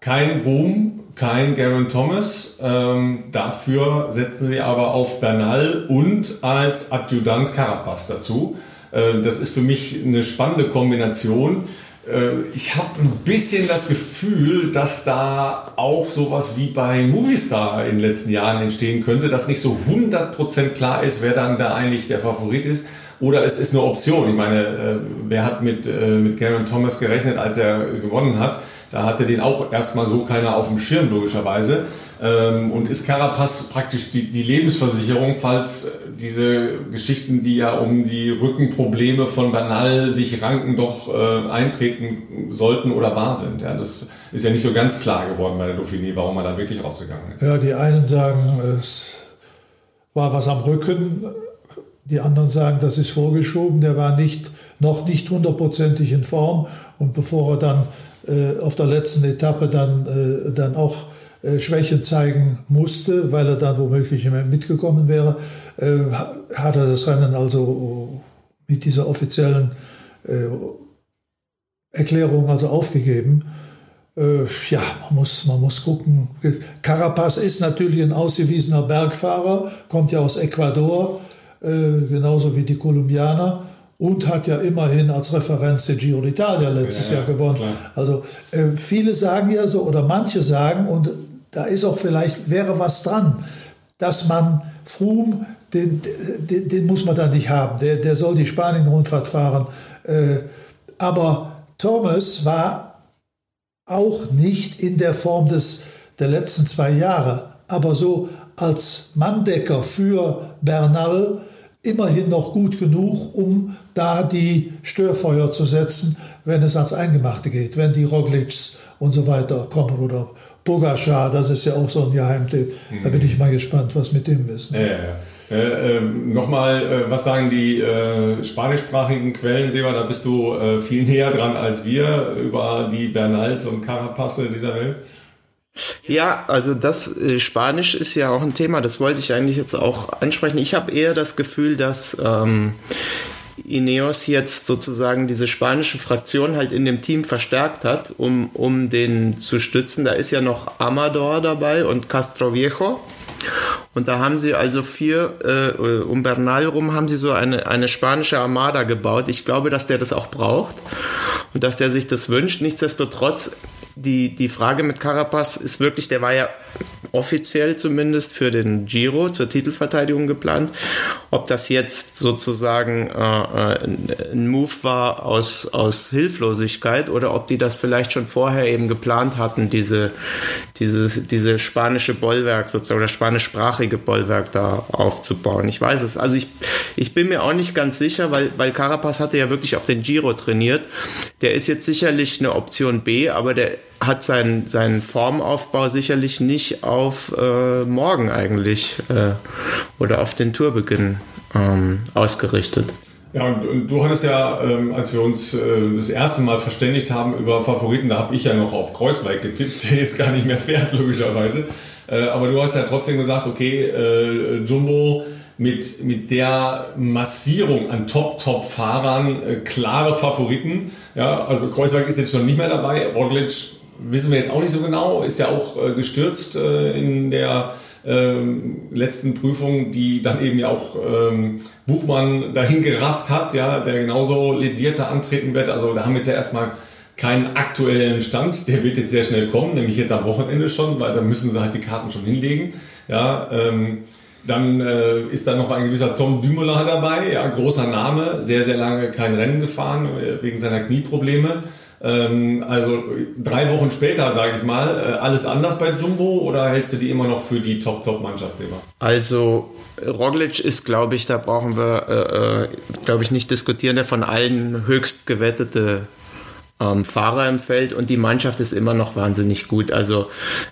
kein Ruhm, kein Garen Thomas. Ähm, dafür setzen sie aber auf Bernal und als Adjutant Carapaz dazu. das ist für mich eine spannende Kombination. Äh, ich habe ein bisschen das Gefühl, dass da auch sowas wie bei Movistar in den letzten Jahren entstehen könnte, dass nicht so 100% klar ist, wer dann da eigentlich der Favorit ist. Oder es ist eine Option. Ich meine, äh, wer hat mit, äh, mit Garen Thomas gerechnet, als er gewonnen hat? Da hatte den auch erstmal so keiner auf dem Schirm, logischerweise. Ähm, und ist Carapaz praktisch die, die Lebensversicherung, falls diese Geschichten, die ja um die Rückenprobleme von Banal sich ranken, doch äh, eintreten sollten oder wahr sind. Ja, das ist ja nicht so ganz klar geworden bei der Dauphiné, warum er da wirklich rausgegangen ist. Ja, die einen sagen, es war was am Rücken, die anderen sagen, das ist vorgeschoben, der war nicht noch nicht hundertprozentig in Form. Und bevor er dann äh, auf der letzten Etappe dann, äh, dann auch äh, Schwächen zeigen musste, weil er dann womöglich mitgekommen wäre, äh, hat er das Rennen also mit dieser offiziellen äh, Erklärung also aufgegeben. Äh, ja, man muss, man muss gucken. Carapaz ist natürlich ein ausgewiesener Bergfahrer, kommt ja aus Ecuador, genauso wie die Kolumbianer und hat ja immerhin als Referenz den Giro d'Italia letztes ja, Jahr gewonnen. Klar. Also äh, viele sagen ja so, oder manche sagen, und da ist auch vielleicht, wäre was dran, dass man Froome, den, den, den muss man da nicht haben, der, der soll die Spanien-Rundfahrt fahren. Äh, aber Thomas war auch nicht in der Form des, der letzten zwei Jahre, aber so als Manndecker für Bernal immerhin noch gut genug, um da die Störfeuer zu setzen, wenn es ans Eingemachte geht, wenn die Roglics und so weiter kommen oder Bogaschar, das ist ja auch so ein Geheimtipp. Mhm. Da bin ich mal gespannt, was mit dem ist. Ne? Ja, ja, ja. Äh, äh, Nochmal, äh, was sagen die äh, spanischsprachigen Quellen, Seba? Da bist du äh, viel näher dran als wir über die Bernals und Carapasse dieser Welt. Ja, also das äh, Spanisch ist ja auch ein Thema, das wollte ich eigentlich jetzt auch ansprechen. Ich habe eher das Gefühl, dass ähm, Ineos jetzt sozusagen diese spanische Fraktion halt in dem Team verstärkt hat, um, um den zu stützen. Da ist ja noch Amador dabei und Castro Viejo. Und da haben sie also vier, äh, um Bernal rum, haben sie so eine, eine spanische Armada gebaut. Ich glaube, dass der das auch braucht und dass der sich das wünscht. Nichtsdestotrotz die, die Frage mit Carapaz ist wirklich, der war ja offiziell zumindest für den Giro zur Titelverteidigung geplant. Ob das jetzt sozusagen äh, äh, ein Move war aus, aus Hilflosigkeit oder ob die das vielleicht schon vorher eben geplant hatten, diese, dieses, diese spanische Bollwerk sozusagen oder spanischsprachige Bollwerk da aufzubauen. Ich weiß es. Also ich, ich bin mir auch nicht ganz sicher, weil, weil Carapaz hatte ja wirklich auf den Giro trainiert. Der ist jetzt sicherlich eine Option B, aber der hat seinen, seinen Formaufbau sicherlich nicht auf äh, morgen eigentlich äh, oder auf den Tourbeginn ähm, ausgerichtet. Ja, und, du hattest ja, ähm, als wir uns äh, das erste Mal verständigt haben über Favoriten, da habe ich ja noch auf Kreuzweig getippt, der jetzt gar nicht mehr fährt, logischerweise. Äh, aber du hast ja trotzdem gesagt, okay, äh, Jumbo mit, mit der Massierung an Top-Top-Fahrern, äh, klare Favoriten. Ja, also Kreuzweig ist jetzt schon nicht mehr dabei. Roglic wissen wir jetzt auch nicht so genau, ist ja auch äh, gestürzt äh, in der ähm, letzten Prüfung, die dann eben ja auch ähm, Buchmann dahin gerafft hat, ja, der genauso ledierter antreten wird. Also da haben wir jetzt ja erstmal keinen aktuellen Stand, der wird jetzt sehr schnell kommen, nämlich jetzt am Wochenende schon, weil da müssen sie halt die Karten schon hinlegen. Ja, ähm, dann äh, ist da noch ein gewisser Tom Dumoulin dabei, ja, großer Name, sehr, sehr lange kein Rennen gefahren äh, wegen seiner Knieprobleme. Ähm, also drei Wochen später, sage ich mal, äh, alles anders bei Jumbo oder hältst du die immer noch für die Top-Top-Mannschaft, Seba? Also Roglic ist, glaube ich, da brauchen wir, äh, äh glaube ich, nicht diskutieren, der von allen höchst gewettete ähm, Fahrer im Feld und die Mannschaft ist immer noch wahnsinnig gut. Also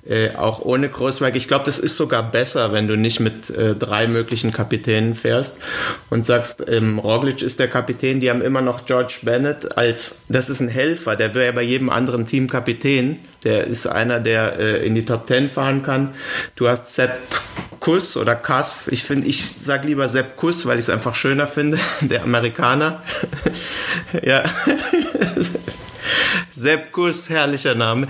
äh, auch ohne Großwerk. Ich glaube, das ist sogar besser, wenn du nicht mit äh, drei möglichen Kapitänen fährst und sagst, ähm, Roglic ist der Kapitän. Die haben immer noch George Bennett als, das ist ein Helfer, der wäre bei jedem anderen Team Kapitän. Der ist einer, der äh, in die Top Ten fahren kann. Du hast Sepp Kuss oder Kass. Ich finde, ich sage lieber Sepp Kuss, weil ich es einfach schöner finde. Der Amerikaner. ja. Sepp Kuss, herrlicher Name,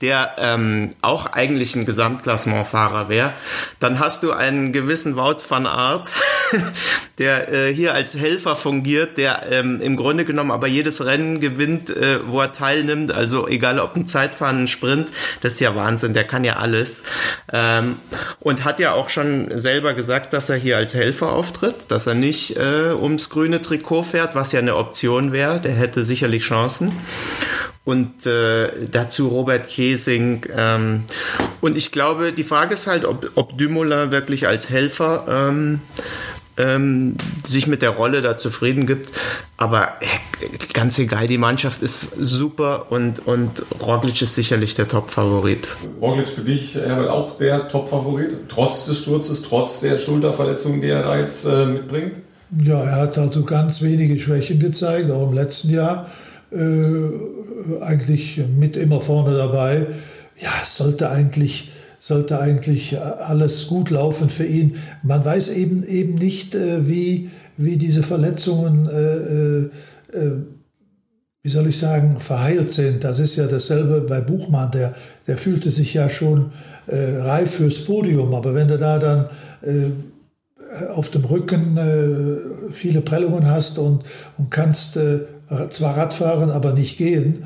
der ähm, auch eigentlich ein Gesamtklassementfahrer wäre. Dann hast du einen gewissen Wout van Aert, der äh, hier als Helfer fungiert, der ähm, im Grunde genommen aber jedes Rennen gewinnt, äh, wo er teilnimmt. Also egal ob ein Zeitfahren, ein Sprint, das ist ja Wahnsinn, der kann ja alles. Ähm, und hat ja auch schon selber gesagt, dass er hier als Helfer auftritt, dass er nicht äh, ums grüne Trikot fährt, was ja eine Option wäre. Der hätte sicherlich Chancen und äh, dazu Robert Kesing. Ähm, und ich glaube, die Frage ist halt, ob, ob Dumoulin wirklich als Helfer ähm, ähm, sich mit der Rolle da zufrieden gibt. Aber äh, ganz egal, die Mannschaft ist super und, und Roglic ist sicherlich der Top-Favorit. Roglic für dich, Herbert, auch der Top-Favorit, trotz des Sturzes, trotz der Schulterverletzung, die er da jetzt äh, mitbringt? Ja, er hat also ganz wenige Schwächen gezeigt, auch im letzten Jahr. Äh, eigentlich mit immer vorne dabei. Ja, es sollte eigentlich, sollte eigentlich alles gut laufen für ihn. Man weiß eben, eben nicht, äh, wie, wie diese Verletzungen, äh, äh, wie soll ich sagen, verheilt sind. Das ist ja dasselbe bei Buchmann, der, der fühlte sich ja schon äh, reif fürs Podium, aber wenn du da dann äh, auf dem Rücken äh, viele Prellungen hast und, und kannst zwar Radfahren, aber nicht gehen,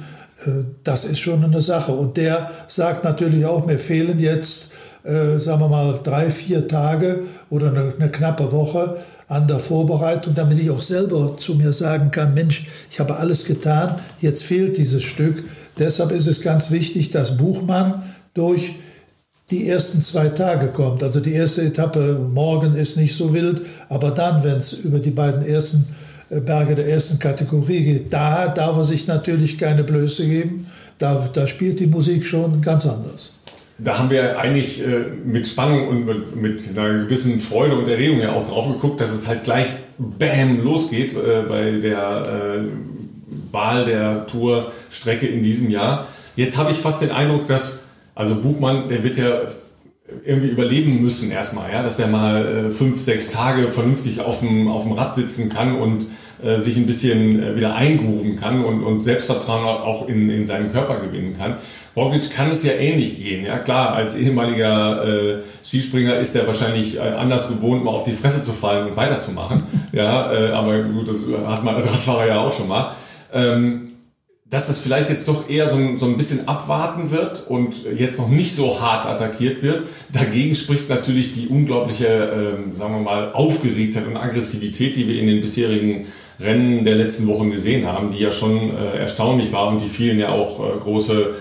das ist schon eine Sache. Und der sagt natürlich auch, mir fehlen jetzt, sagen wir mal, drei, vier Tage oder eine, eine knappe Woche an der Vorbereitung, damit ich auch selber zu mir sagen kann, Mensch, ich habe alles getan, jetzt fehlt dieses Stück. Deshalb ist es ganz wichtig, dass Buchmann durch die ersten zwei Tage kommt. Also die erste Etappe morgen ist nicht so wild, aber dann, wenn es über die beiden ersten äh, Berge der ersten Kategorie geht, da darf er sich natürlich keine Blöße geben. Da, da spielt die Musik schon ganz anders da haben wir eigentlich äh, mit Spannung und mit, mit, einer gewissen Freude und Erregung ja auch drauf geguckt, dass es halt gleich Bam losgeht äh, bei der äh, Wahl der Tourstrecke in diesem Jahr. Jetzt habe ich fast den Eindruck, dass, also Buchmann, der wird ja irgendwie überleben müssen erstmal, ja, dass er mal äh, fünf, sechs Tage vernünftig auf dem, auf dem Rad sitzen kann und äh, sich ein bisschen äh, wieder eingrooven kann und, und Selbstvertrauen auch in, in seinen Körper gewinnen kann. Roglic kann es ja ähnlich gehen. Ja klar, als ehemaliger äh, Skispringer ist er wahrscheinlich äh, anders gewohnt, mal auf die Fresse zu fallen und weiterzumachen. ja, äh, aber gut, das hat man als Radfahrer ja auch schon mal. Ähm, dass es vielleicht jetzt doch eher so ein, so ein bisschen abwarten wird und jetzt noch nicht so hart attackiert wird. Dagegen spricht natürlich die unglaubliche, ähm, sagen wir mal, Aufgeregtheit und Aggressivität, die wir in den bisherigen Rennen der letzten Wochen gesehen haben, die ja schon äh, erstaunlich war und die vielen ja auch äh, große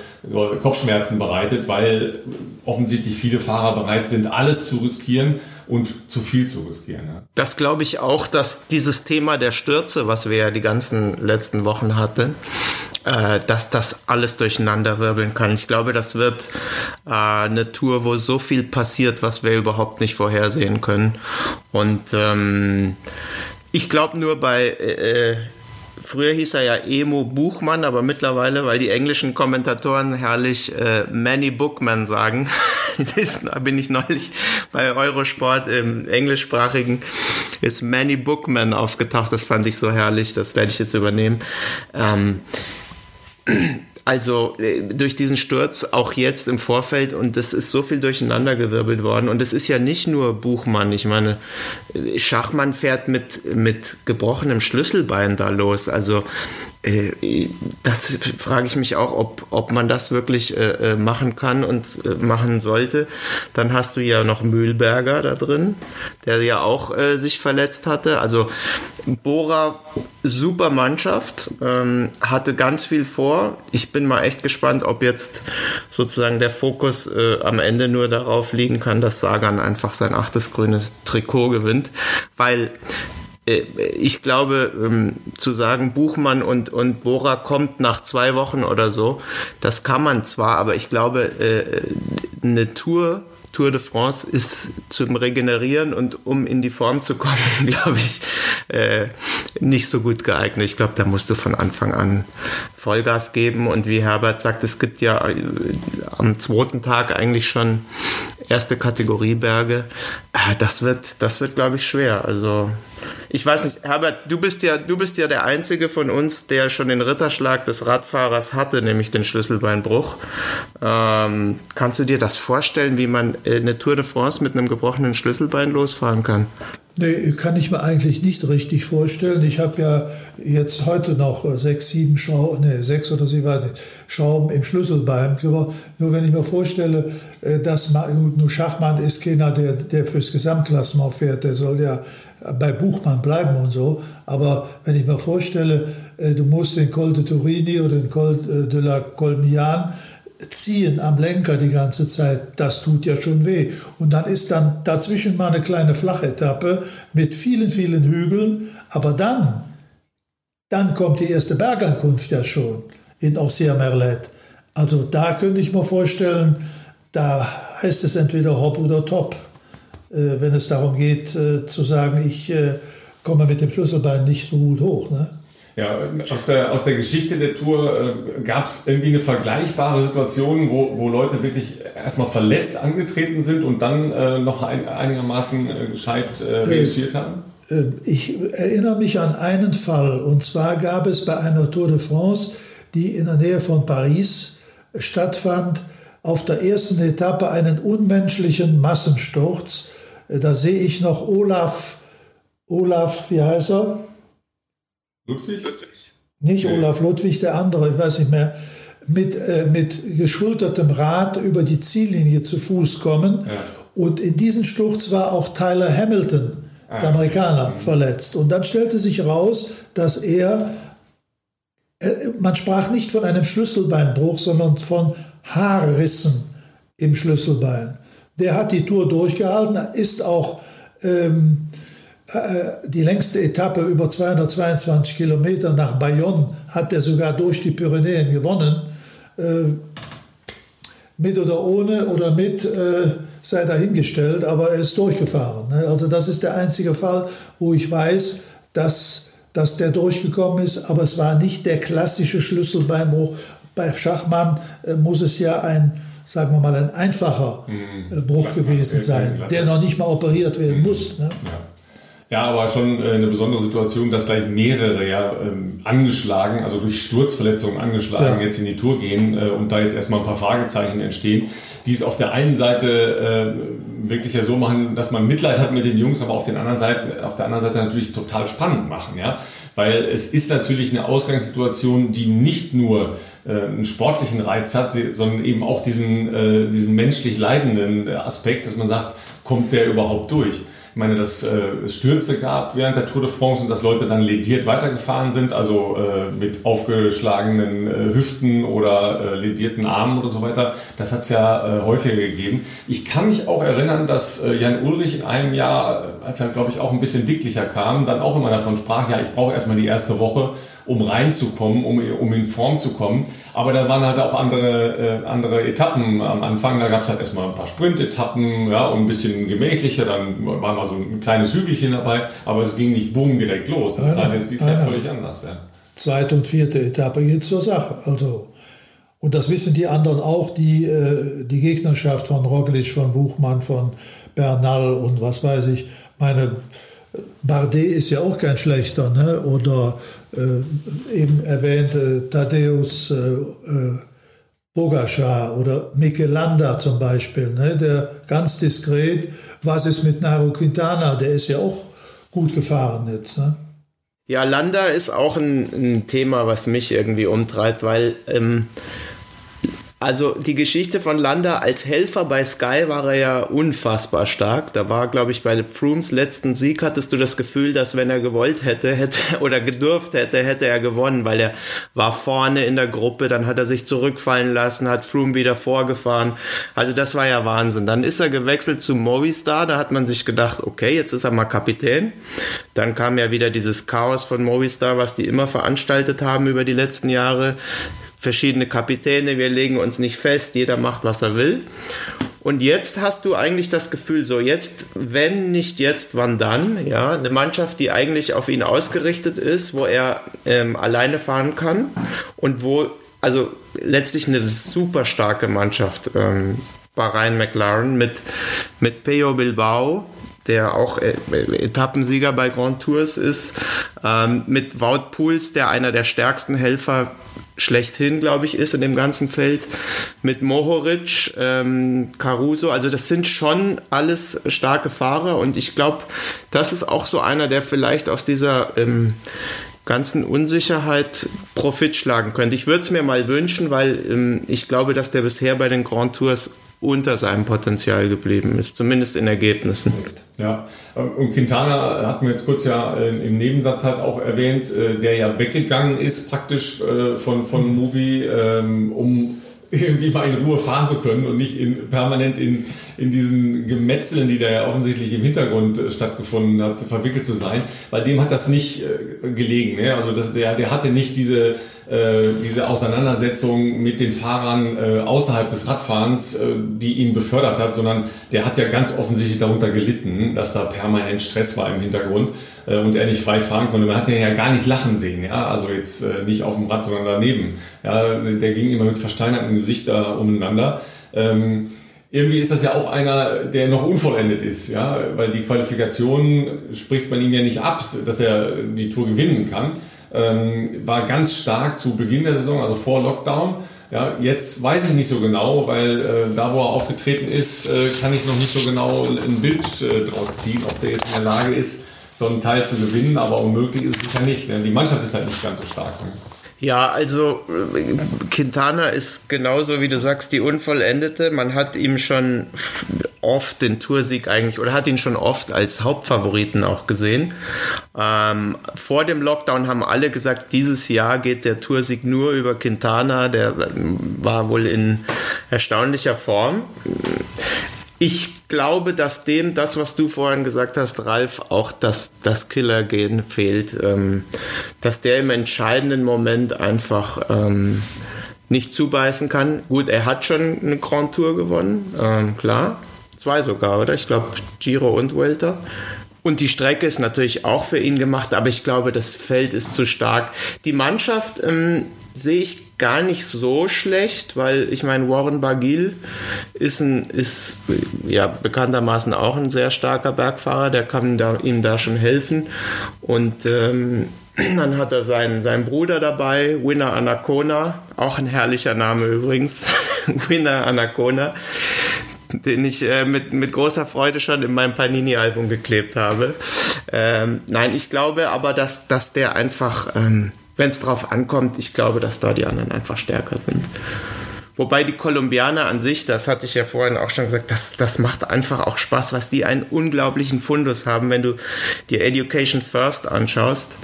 Kopfschmerzen bereitet, weil offensichtlich viele Fahrer bereit sind, alles zu riskieren und zu viel zu riskieren. Ja. Das glaube ich auch, dass dieses Thema der Stürze, was wir ja die ganzen letzten Wochen hatten, äh, dass das alles durcheinander wirbeln kann. Ich glaube, das wird äh, eine Tour, wo so viel passiert, was wir überhaupt nicht vorhersehen können. Und ähm, ich glaube nur bei äh, Früher hieß er ja Emo Buchmann, aber mittlerweile, weil die englischen Kommentatoren herrlich äh, Manny Bookman sagen, da bin ich neulich bei Eurosport im englischsprachigen, ist Manny Bookman aufgetaucht. Das fand ich so herrlich, das werde ich jetzt übernehmen. Ähm, also äh, durch diesen Sturz auch jetzt im Vorfeld und das ist so viel durcheinandergewirbelt worden. Und es ist ja nicht nur Buchmann, ich meine, äh, Schachmann fährt mit, mit gebrochenem Schlüsselbein da los, also das frage ich mich auch, ob, ob man das wirklich äh, machen kann und äh, machen sollte. Dann hast du ja noch Mühlberger da drin, der ja auch äh, sich verletzt hatte. Also Bora, super Mannschaft, ähm, hatte ganz viel vor. Ich bin mal echt gespannt, ob jetzt sozusagen der Fokus äh, am Ende nur darauf liegen kann, dass Sagan einfach sein achtes grünes Trikot gewinnt, weil äh, ich glaube, ähm, zu sagen, Buchmann und, und Bora kommt nach zwei Wochen oder so, das kann man zwar, aber ich glaube, äh, eine Tour, Tour de France ist zum Regenerieren und um in die Form zu kommen, glaube ich, äh, nicht so gut geeignet. Ich glaube, da musst du von Anfang an Vollgas geben. Und wie Herbert sagt, es gibt ja am zweiten Tag eigentlich schon erste Kategorieberge. Das wird, das wird, glaube ich, schwer. Also ich weiß nicht, Herbert, du bist ja, du bist ja der einzige von uns, der schon den Ritterschlag des Radfahrers hatte, nämlich den Schlüsselbeinbruch. Ähm, kannst du dir das vorstellen, wie man eine Tour de France mit einem gebrochenen Schlüsselbein losfahren kann? Nee, kann ich mir eigentlich nicht richtig vorstellen. Ich habe ja jetzt heute noch sechs, sieben Schrauben, nee, sechs oder sieben Schrauben im Schlüsselbein. Nur wenn ich mir vorstelle, äh, dass nur Schachmann ist keiner, der, der fürs Gesamtklassement fährt, der soll ja bei Buchmann bleiben und so. Aber wenn ich mir vorstelle, äh, du musst den Col de Turini oder den Col äh, de la Colmian ziehen am Lenker die ganze Zeit, das tut ja schon weh. Und dann ist dann dazwischen mal eine kleine Flachetappe mit vielen, vielen Hügeln. Aber dann, dann kommt die erste Bergankunft ja schon in Ancien Merlet. Also da könnte ich mir vorstellen, da heißt es entweder Hop oder Top, äh, wenn es darum geht äh, zu sagen, ich äh, komme mit dem Schlüsselbein nicht so gut hoch. Ne? Ja, aus der, aus der Geschichte der Tour äh, gab es irgendwie eine vergleichbare Situation, wo, wo Leute wirklich erstmal verletzt angetreten sind und dann äh, noch ein, einigermaßen äh, gescheit äh, reüssiert haben? Äh, ich erinnere mich an einen Fall und zwar gab es bei einer Tour de France, die in der Nähe von Paris stattfand, auf der ersten Etappe einen unmenschlichen Massensturz. Äh, da sehe ich noch Olaf, Olaf, wie heißt er? Ludwig? Nicht nee. Olaf Ludwig, der andere, ich weiß nicht mehr, mit, äh, mit geschultertem Rad über die Ziellinie zu Fuß kommen. Ja. Und in diesem Sturz war auch Tyler Hamilton, ah. der Amerikaner, mhm. verletzt. Und dann stellte sich heraus, dass er, äh, man sprach nicht von einem Schlüsselbeinbruch, sondern von Haarrissen im Schlüsselbein. Der hat die Tour durchgehalten, ist auch ähm, äh, die längste Etappe über 222 Kilometer nach Bayonne hat er sogar durch die Pyrenäen gewonnen. Äh, mit oder ohne oder mit äh, sei dahingestellt, aber er ist durchgefahren. Ne? Also das ist der einzige Fall, wo ich weiß, dass, dass der durchgekommen ist, aber es war nicht der klassische Schlüsselbeinbruch. Bei Schachmann muss es ja ein, sagen wir mal, ein einfacher mhm. Bruch gewesen sein, der noch nicht mal operiert werden muss. Ne? Ja. Ja, aber schon äh, eine besondere Situation, dass gleich mehrere ja ähm, angeschlagen, also durch Sturzverletzungen angeschlagen, ja. jetzt in die Tour gehen äh, und da jetzt erstmal ein paar Fragezeichen entstehen, die es auf der einen Seite äh, wirklich ja so machen, dass man Mitleid hat mit den Jungs, aber auf, den anderen Seite, auf der anderen Seite natürlich total spannend machen, ja. Weil es ist natürlich eine Ausgangssituation, die nicht nur äh, einen sportlichen Reiz hat, sondern eben auch diesen, äh, diesen menschlich leidenden Aspekt, dass man sagt, kommt der überhaupt durch? Ich meine, dass äh, es Stürze gab während der Tour de France und dass Leute dann lediert weitergefahren sind, also äh, mit aufgeschlagenen äh, Hüften oder äh, ledierten Armen oder so weiter. Das hat es ja äh, häufiger gegeben. Ich kann mich auch erinnern, dass äh, Jan Ulrich in einem Jahr, als er, glaube ich, auch ein bisschen dicklicher kam, dann auch immer davon sprach, ja, ich brauche erstmal die erste Woche, um reinzukommen, um, um in Form zu kommen. Aber da waren halt auch andere, äh, andere Etappen am Anfang. Da gab es halt erstmal ein paar Sprint-Etappen ja, und ein bisschen gemächlicher. Dann war mal so ein kleines Hügelchen dabei. Aber es ging nicht bumm direkt los. Das ist halt jetzt dieses Jahr völlig anders. Ja. Zweite und vierte Etappe geht zur Sache. Also, und das wissen die anderen auch, die, äh, die Gegnerschaft von Roglic, von Buchmann, von Bernal und was weiß ich. Meine Bardet ist ja auch kein schlechter, ne? oder äh, eben erwähnt äh, Tadeusz äh, äh, Bogacar oder Landa zum Beispiel, ne? der ganz diskret, was ist mit Nairo Quintana, der ist ja auch gut gefahren jetzt. Ne? Ja, Landa ist auch ein, ein, Thema, was mich irgendwie umtreibt, weil ähm, also die Geschichte von Landa als Helfer bei Sky war er ja unfassbar stark. Da war, glaube ich, bei Frooms letzten Sieg hattest du das Gefühl, dass wenn er gewollt hätte, hätte oder gedurft hätte, hätte er gewonnen, weil er war vorne in der Gruppe, dann hat er sich zurückfallen lassen, hat Froome wieder vorgefahren. Also das war ja Wahnsinn. Dann ist er gewechselt zu Movistar, da hat man sich gedacht, okay, jetzt ist er mal Kapitän. Dann kam ja wieder dieses Chaos von Movistar, was die immer veranstaltet haben über die letzten Jahre verschiedene Kapitäne, wir legen uns nicht fest, jeder macht, was er will. Und jetzt hast du eigentlich das Gefühl, so jetzt, wenn nicht jetzt, wann dann? Ja, eine Mannschaft, die eigentlich auf ihn ausgerichtet ist, wo er ähm, alleine fahren kann und wo, also letztlich eine super starke Mannschaft. Ähm, Bahrain McLaren mit, mit Peyo Bilbao, der auch äh, Etappensieger bei Grand Tours ist, ähm, mit Wout Pools, der einer der stärksten Helfer schlechthin, glaube ich, ist in dem ganzen Feld, mit Mohoric, ähm, Caruso, also das sind schon alles starke Fahrer und ich glaube, das ist auch so einer, der vielleicht aus dieser ähm, ganzen Unsicherheit Profit schlagen könnte. Ich würde es mir mal wünschen, weil ähm, ich glaube, dass der bisher bei den Grand Tours unter seinem Potenzial geblieben ist, zumindest in Ergebnissen. Ja, und Quintana hat mir jetzt kurz ja im Nebensatz halt auch erwähnt, äh, der ja weggegangen ist praktisch äh, von, von Movie, ähm, um irgendwie mal in Ruhe fahren zu können und nicht in, permanent in, in diesen Gemetzeln, die da ja offensichtlich im Hintergrund äh, stattgefunden hat, verwickelt zu sein. Bei dem hat das nicht gelegen. Ne? Also das, der, der hatte nicht diese äh, diese Auseinandersetzung mit den Fahrern äh, außerhalb des Radfahrens, äh, die ihn befördert hat, sondern der hat ja ganz offensichtlich darunter gelitten, dass da permanent Stress war im Hintergrund äh, und er nicht frei fahren konnte. Man hat ihn ja gar nicht lachen sehen, ja, also jetzt äh, nicht auf dem Rad, sondern daneben. Ja, der ging immer mit versteinertem Gesicht da umeinander. Ähm, irgendwie ist das ja auch einer, der noch unvollendet ist, ja, weil die Qualifikation spricht man ihm ja nicht ab, dass er die Tour gewinnen kann ähm, war ganz stark zu Beginn der Saison, also vor Lockdown. Ja, jetzt weiß ich nicht so genau, weil äh, da, wo er aufgetreten ist, äh, kann ich noch nicht so genau ein Bild äh, draus ziehen, ob der jetzt in der Lage ist, so einen Teil zu gewinnen, aber unmöglich ist es sicher nicht. Denn die Mannschaft ist halt nicht ganz so stark. Ne? Ja, also Quintana ist genauso wie du sagst, die Unvollendete. Man hat ihm schon oft den Toursieg eigentlich oder hat ihn schon oft als Hauptfavoriten auch gesehen. Ähm, vor dem Lockdown haben alle gesagt, dieses Jahr geht der Toursieg nur über Quintana. Der war wohl in erstaunlicher Form. Ich glaube, dass dem das, was du vorhin gesagt hast, Ralf, auch das, das Killer-Gen fehlt. Ähm, dass der im entscheidenden Moment einfach ähm, nicht zubeißen kann. Gut, er hat schon eine Grand Tour gewonnen, ähm, klar. Zwei sogar, oder? Ich glaube, Giro und Welter. Und die Strecke ist natürlich auch für ihn gemacht, aber ich glaube, das Feld ist zu stark. Die Mannschaft ähm, sehe ich gar nicht so schlecht, weil ich meine, Warren Bagil ist, ein, ist ja bekanntermaßen auch ein sehr starker Bergfahrer, der kann da, ihm da schon helfen. Und ähm, dann hat er seinen, seinen Bruder dabei, Winner Anacona, auch ein herrlicher Name übrigens, Winner Anacona, den ich äh, mit, mit großer Freude schon in meinem Panini-Album geklebt habe. Ähm, nein, ich glaube aber, dass, dass der einfach ähm, wenn es drauf ankommt, ich glaube, dass da die anderen einfach stärker sind. Wobei die Kolumbianer an sich, das hatte ich ja vorhin auch schon gesagt, das, das macht einfach auch Spaß, was die einen unglaublichen Fundus haben, wenn du die Education First anschaust.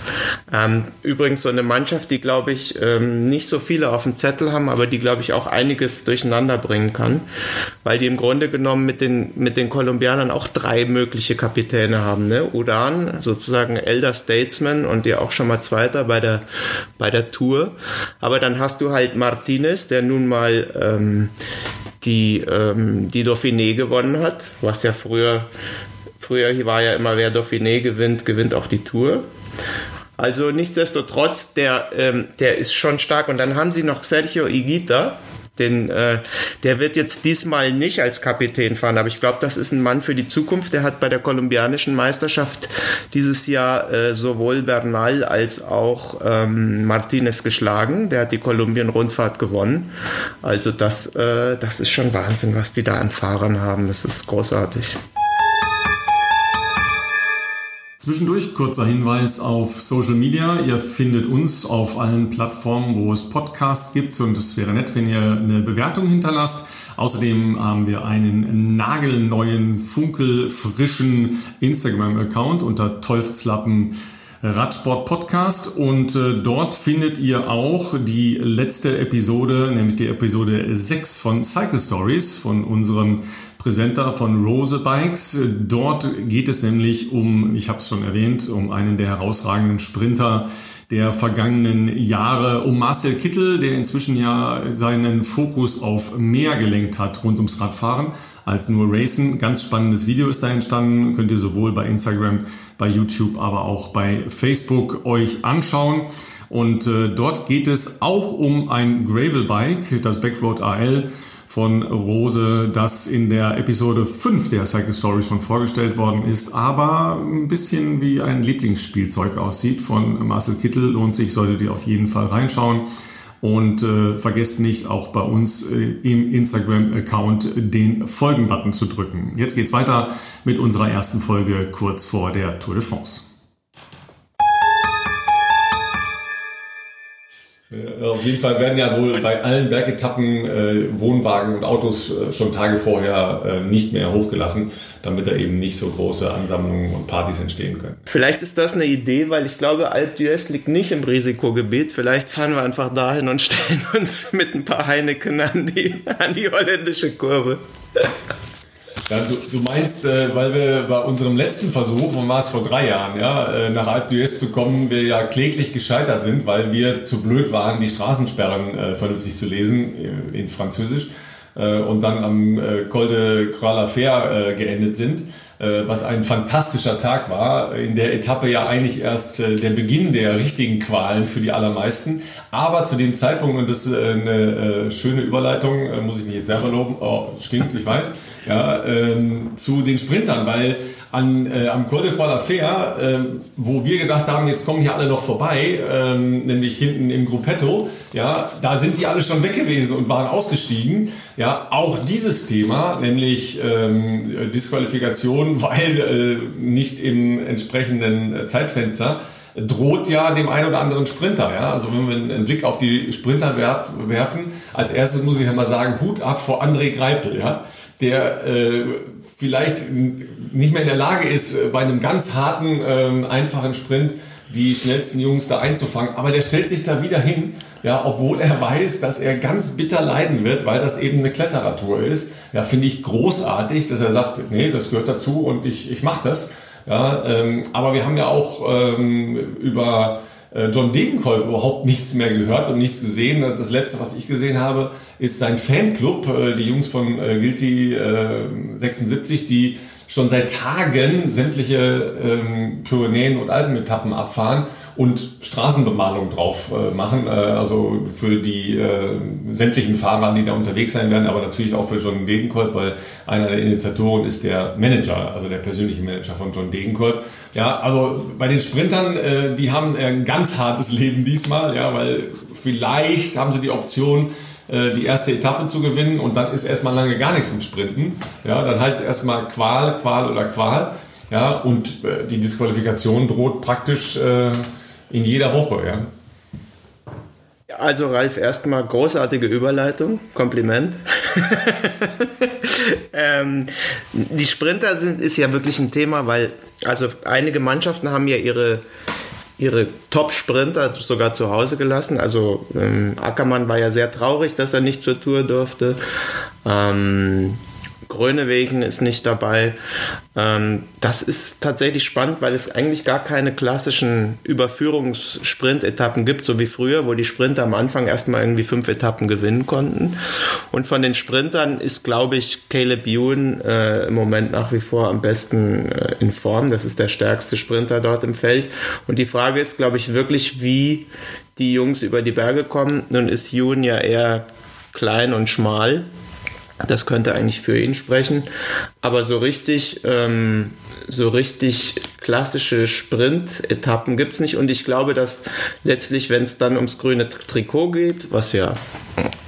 Ähm, übrigens so eine Mannschaft, die, glaube ich, ähm, nicht so viele auf dem Zettel haben, aber die, glaube ich, auch einiges durcheinander bringen kann, weil die im Grunde genommen mit den, mit den Kolumbianern auch drei mögliche Kapitäne haben. Ne? Udan, sozusagen Elder Statesman und der auch schon mal Zweiter bei der, bei der Tour. Aber dann hast du halt Martinez, der nun mal ähm, die, ähm, die Dauphiné gewonnen hat, was ja früher, früher war ja immer, wer Dauphiné gewinnt, gewinnt auch die Tour. Also nichtsdestotrotz, der, ähm, der ist schon stark. Und dann haben sie noch Sergio Igita, den, äh, der wird jetzt diesmal nicht als Kapitän fahren, aber ich glaube, das ist ein Mann für die Zukunft. Der hat bei der kolumbianischen Meisterschaft dieses Jahr äh, sowohl Bernal als auch ähm, Martinez geschlagen. Der hat die Kolumbien-Rundfahrt gewonnen. Also das, äh, das ist schon Wahnsinn, was die da an Fahrern haben. Das ist großartig. Zwischendurch kurzer Hinweis auf Social Media. Ihr findet uns auf allen Plattformen, wo es Podcasts gibt und es wäre nett, wenn ihr eine Bewertung hinterlasst. Außerdem haben wir einen nagelneuen, funkelfrischen Instagram-Account unter Teufelslappen Radsport Podcast und äh, dort findet ihr auch die letzte Episode, nämlich die Episode 6 von Cycle Stories von unserem Präsenter von Rose Bikes. Dort geht es nämlich um, ich habe es schon erwähnt, um einen der herausragenden Sprinter der vergangenen Jahre, um Marcel Kittel, der inzwischen ja seinen Fokus auf mehr gelenkt hat rund ums Radfahren als nur Racen. Ganz spannendes Video ist da entstanden, könnt ihr sowohl bei Instagram, bei YouTube, aber auch bei Facebook euch anschauen. Und äh, dort geht es auch um ein Gravel-Bike, das Backroad AL von Rose, das in der Episode 5 der Cycle Story schon vorgestellt worden ist, aber ein bisschen wie ein Lieblingsspielzeug aussieht von Marcel Kittel. Lohnt sich, solltet ihr auf jeden Fall reinschauen. Und äh, vergesst nicht, auch bei uns äh, im Instagram-Account den Folgen-Button zu drücken. Jetzt geht's weiter mit unserer ersten Folge kurz vor der Tour de France. Auf jeden Fall werden ja wohl bei allen Bergetappen äh, Wohnwagen und Autos äh, schon Tage vorher äh, nicht mehr hochgelassen, damit da eben nicht so große Ansammlungen und Partys entstehen können. Vielleicht ist das eine Idee, weil ich glaube, Alp d'Huez liegt nicht im Risikogebiet. Vielleicht fahren wir einfach dahin und stellen uns mit ein paar Heineken an die, an die holländische Kurve. Ja, du, du, meinst, äh, weil wir bei unserem letzten Versuch, wann war es vor drei Jahren, ja, äh, nach Alpe d'Huez zu kommen, wir ja kläglich gescheitert sind, weil wir zu blöd waren, die Straßensperren äh, vernünftig zu lesen äh, in Französisch äh, und dann am äh, Col de Croix la Fer geendet sind. Äh, was ein fantastischer Tag war. In der Etappe ja eigentlich erst äh, der Beginn der richtigen Qualen für die allermeisten. Aber zu dem Zeitpunkt, und das ist äh, eine schöne Überleitung, muss ich mich jetzt selber loben, oh, stinkt, ich weiß, ja, ähm, zu den Sprintern, weil an, äh, am Col de Croix Fer, äh, wo wir gedacht haben, jetzt kommen hier alle noch vorbei, äh, nämlich hinten im Gruppetto, ja, da sind die alle schon weg gewesen und waren ausgestiegen. Ja, auch dieses Thema, nämlich ähm, Disqualifikation, weil äh, nicht im entsprechenden Zeitfenster, droht ja dem einen oder anderen Sprinter. Ja? Also wenn wir einen Blick auf die Sprinter werfen, als erstes muss ich ja mal sagen, Hut ab vor André Greipel. Ja? der äh, vielleicht nicht mehr in der Lage ist, äh, bei einem ganz harten, ähm, einfachen Sprint die schnellsten Jungs da einzufangen. Aber der stellt sich da wieder hin, ja, obwohl er weiß, dass er ganz bitter leiden wird, weil das eben eine Kletterradtour ist. Ja, finde ich großartig, dass er sagt, nee, das gehört dazu und ich, ich mache das. Ja, ähm, aber wir haben ja auch ähm, über John Degenkolb überhaupt nichts mehr gehört und nichts gesehen. Das letzte, was ich gesehen habe, ist sein Fanclub, äh, die Jungs von äh, Guilty 76, die schon seit Tagen sämtliche ähm, Pyrenäen- und Alpenetappen abfahren und Straßenbemalung drauf äh, machen. Äh, also für die äh, sämtlichen Fahrer, die da unterwegs sein werden, aber natürlich auch für John Degenkolb, weil einer der Initiatoren ist der Manager, also der persönliche Manager von John Degenkolb. Ja, also bei den Sprintern, äh, die haben ein ganz hartes Leben diesmal, ja, weil vielleicht haben sie die Option, äh, die erste Etappe zu gewinnen und dann ist erstmal lange gar nichts mit Sprinten. Ja, dann heißt es erstmal Qual, Qual oder Qual. Ja, und äh, die Disqualifikation droht praktisch äh, in jeder Woche. Ja. Also Ralf, erstmal großartige Überleitung, Kompliment. ähm, die Sprinter sind, ist ja wirklich ein Thema, weil also einige Mannschaften haben ja ihre ihre Top-Sprinter sogar zu Hause gelassen. Also ähm, Ackermann war ja sehr traurig, dass er nicht zur Tour durfte. Ähm, Grönewegen ist nicht dabei. Ähm, das ist tatsächlich spannend, weil es eigentlich gar keine klassischen Überführungssprint-Etappen gibt, so wie früher, wo die Sprinter am Anfang erstmal irgendwie fünf Etappen gewinnen konnten. Und von den Sprintern ist, glaube ich, Caleb Ewan äh, im Moment nach wie vor am besten äh, in Form. Das ist der stärkste Sprinter dort im Feld. Und die Frage ist, glaube ich, wirklich, wie die Jungs über die Berge kommen. Nun ist Ewan ja eher klein und schmal. Das könnte eigentlich für ihn sprechen. Aber so richtig, ähm, so richtig klassische Sprint-Etappen gibt es nicht. Und ich glaube, dass letztlich, wenn es dann ums grüne Trikot geht, was ja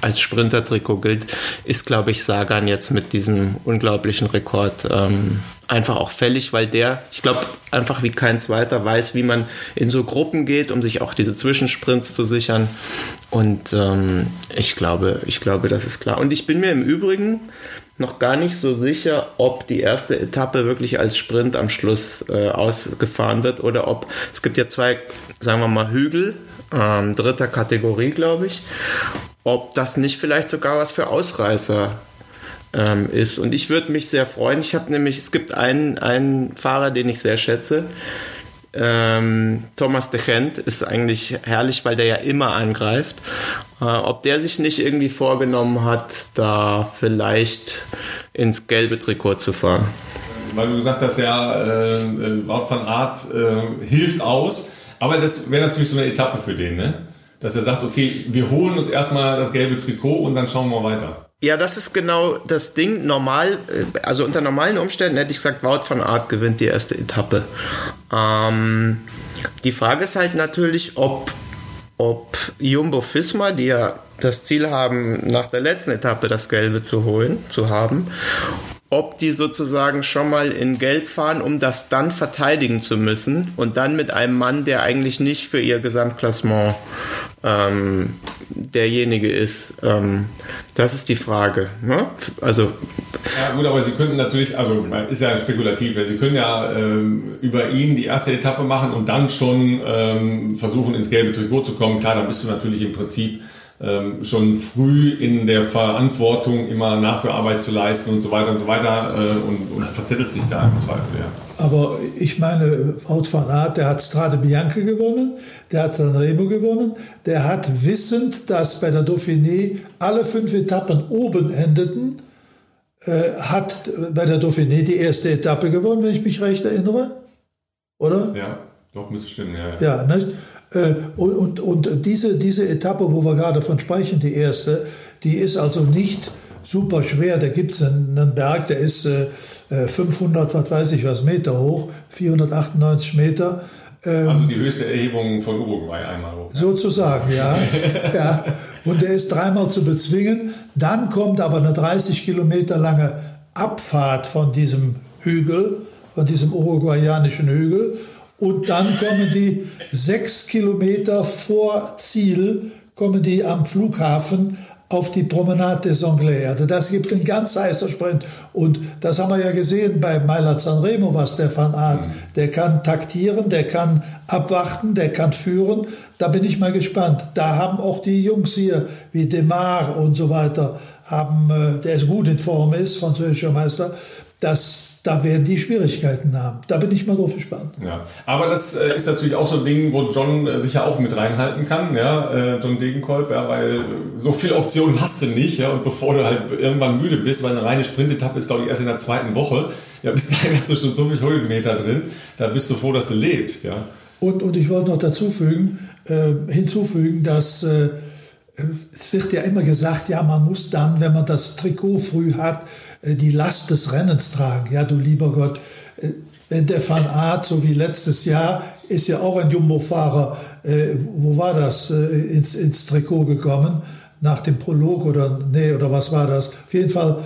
als Sprinter-Trikot gilt, ist, glaube ich, Sagan jetzt mit diesem unglaublichen Rekord ähm, einfach auch fällig, weil der, ich glaube, einfach wie kein zweiter weiß, wie man in so Gruppen geht, um sich auch diese Zwischensprints zu sichern. Und ähm, ich glaube, ich glaube, das ist klar. Und ich bin mir im Übrigen noch gar nicht so sicher, ob die erste Etappe wirklich als Sprint am Schluss äh, ausgefahren wird oder ob es gibt ja zwei, sagen wir mal, Hügel, ähm, dritter Kategorie, glaube ich, ob das nicht vielleicht sogar was für Ausreißer ähm, ist. Und ich würde mich sehr freuen. Ich habe nämlich, es gibt einen, einen Fahrer, den ich sehr schätze. Ähm, Thomas de Gent ist eigentlich herrlich, weil der ja immer angreift. Äh, ob der sich nicht irgendwie vorgenommen hat, da vielleicht ins gelbe Trikot zu fahren. Weil du gesagt hast, ja, äh, äh Wout van Art äh, hilft aus. Aber das wäre natürlich so eine Etappe für den, ne? Dass er sagt, okay, wir holen uns erstmal das gelbe Trikot und dann schauen wir weiter. Ja, das ist genau das Ding. Normal, äh, also unter normalen Umständen hätte ich gesagt, Wout von Art gewinnt die erste Etappe. Ähm, die Frage ist halt natürlich, ob, ob Jumbo Fisma, die ja das Ziel haben, nach der letzten Etappe das Gelbe zu holen, zu haben, ob die sozusagen schon mal in Gelb fahren, um das dann verteidigen zu müssen und dann mit einem Mann, der eigentlich nicht für ihr Gesamtklassement ähm, derjenige ist. Ähm, das ist die Frage. Ne? Also ja gut, aber Sie könnten natürlich, also ist ja spekulativ, Sie können ja ähm, über ihn die erste Etappe machen und dann schon ähm, versuchen ins gelbe Trikot zu kommen. Klar, dann bist du natürlich im Prinzip ähm, schon früh in der Verantwortung immer Nachführarbeit zu leisten und so weiter und so weiter äh, und, und verzettelt sich da im Zweifel, ja. Aber ich meine, Wout van Aert, der hat Strade Bianca gewonnen, der hat Sanremo gewonnen, der hat wissend, dass bei der Dauphiné alle fünf Etappen oben endeten, äh, hat bei der Dauphiné die erste Etappe gewonnen, wenn ich mich recht erinnere. Oder? Ja, doch, müsste stimmen, ja. Ja, ja nicht? Äh, und, und, und diese, diese Etappe, wo wir gerade von sprechen, die erste, die ist also nicht super schwer. Da gibt es einen Berg, der ist 500, äh, was weiß ich was, Meter hoch, 498 Meter. Ähm, also die höchste Erhebung von Uruguay einmal hoch. Sozusagen, ja. ja. Und der ist dreimal zu bezwingen. Dann kommt aber eine 30 Kilometer lange Abfahrt von diesem Hügel, von diesem uruguayanischen Hügel. Und dann kommen die sechs Kilometer vor Ziel, kommen die am Flughafen auf die Promenade des Anglais. Also das gibt einen ganz heißer Sprint. Und das haben wir ja gesehen bei Mailand Sanremo, was der Van Aert, mhm. der kann taktieren, der kann abwarten, der kann führen. Da bin ich mal gespannt. Da haben auch die Jungs hier, wie Demar und so weiter, haben, äh, der ist gut in Form ist, französischer Meister, das, da werden die Schwierigkeiten haben. Da bin ich mal drauf gespannt. Ja, aber das äh, ist natürlich auch so ein Ding, wo John äh, sich ja auch mit reinhalten kann, ja, äh, John Degenkolb, ja, weil so viele Optionen hast du nicht, ja, und bevor du halt irgendwann müde bist, weil eine reine Sprintetappe ist, glaube ich, erst in der zweiten Woche, ja, bis dahin hast du schon so viele Höhenmeter drin, da bist du froh, dass du lebst, ja. Und, und ich wollte noch dazu fügen, äh, hinzufügen, dass es wird ja immer gesagt, ja, man muss dann, wenn man das Trikot früh hat, die Last des Rennens tragen. Ja, du lieber Gott, äh, wenn der Van Aert, so wie letztes Jahr, ist ja auch ein Jumbo-Fahrer, äh, wo war das, ins, ins Trikot gekommen, nach dem Prolog oder, nee, oder was war das? Auf jeden Fall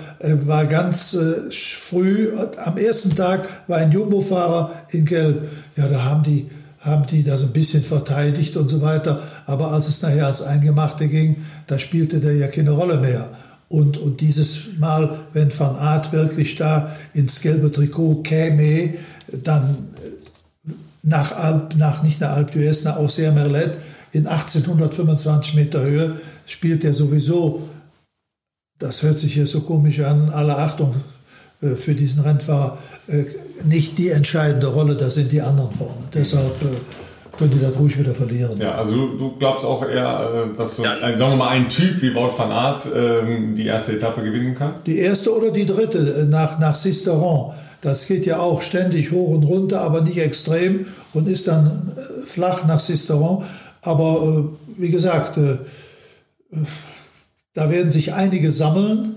war ganz früh, am ersten Tag war ein Jumbo-Fahrer in Gelb. Ja, da haben die, haben die das ein bisschen verteidigt und so weiter. Aber als es nachher als Eingemachte ging, da spielte der ja keine Rolle mehr. Und, und dieses Mal, wenn Van Aert wirklich da ins gelbe Trikot käme, dann äh, nach, Alp, nach nicht nach Alpe d'Huez, nach Auxerre Merlet in 1825 Meter Höhe spielt er sowieso, das hört sich hier so komisch an, alle Achtung äh, für diesen Rennfahrer, äh, nicht die entscheidende Rolle, das sind die anderen vorne. Deshalb könnt ihr das ruhig wieder verlieren. Ja, also du, glaubst auch eher, äh, dass so, sagen wir mal, ein Typ wie Wout van Aert ähm, die erste Etappe gewinnen kann? Die erste oder die dritte äh, nach, nach Sisteron. Das geht ja auch ständig hoch und runter, aber nicht extrem und ist dann äh, flach nach Sisteron. Aber wie gesagt, da werden sich einige sammeln,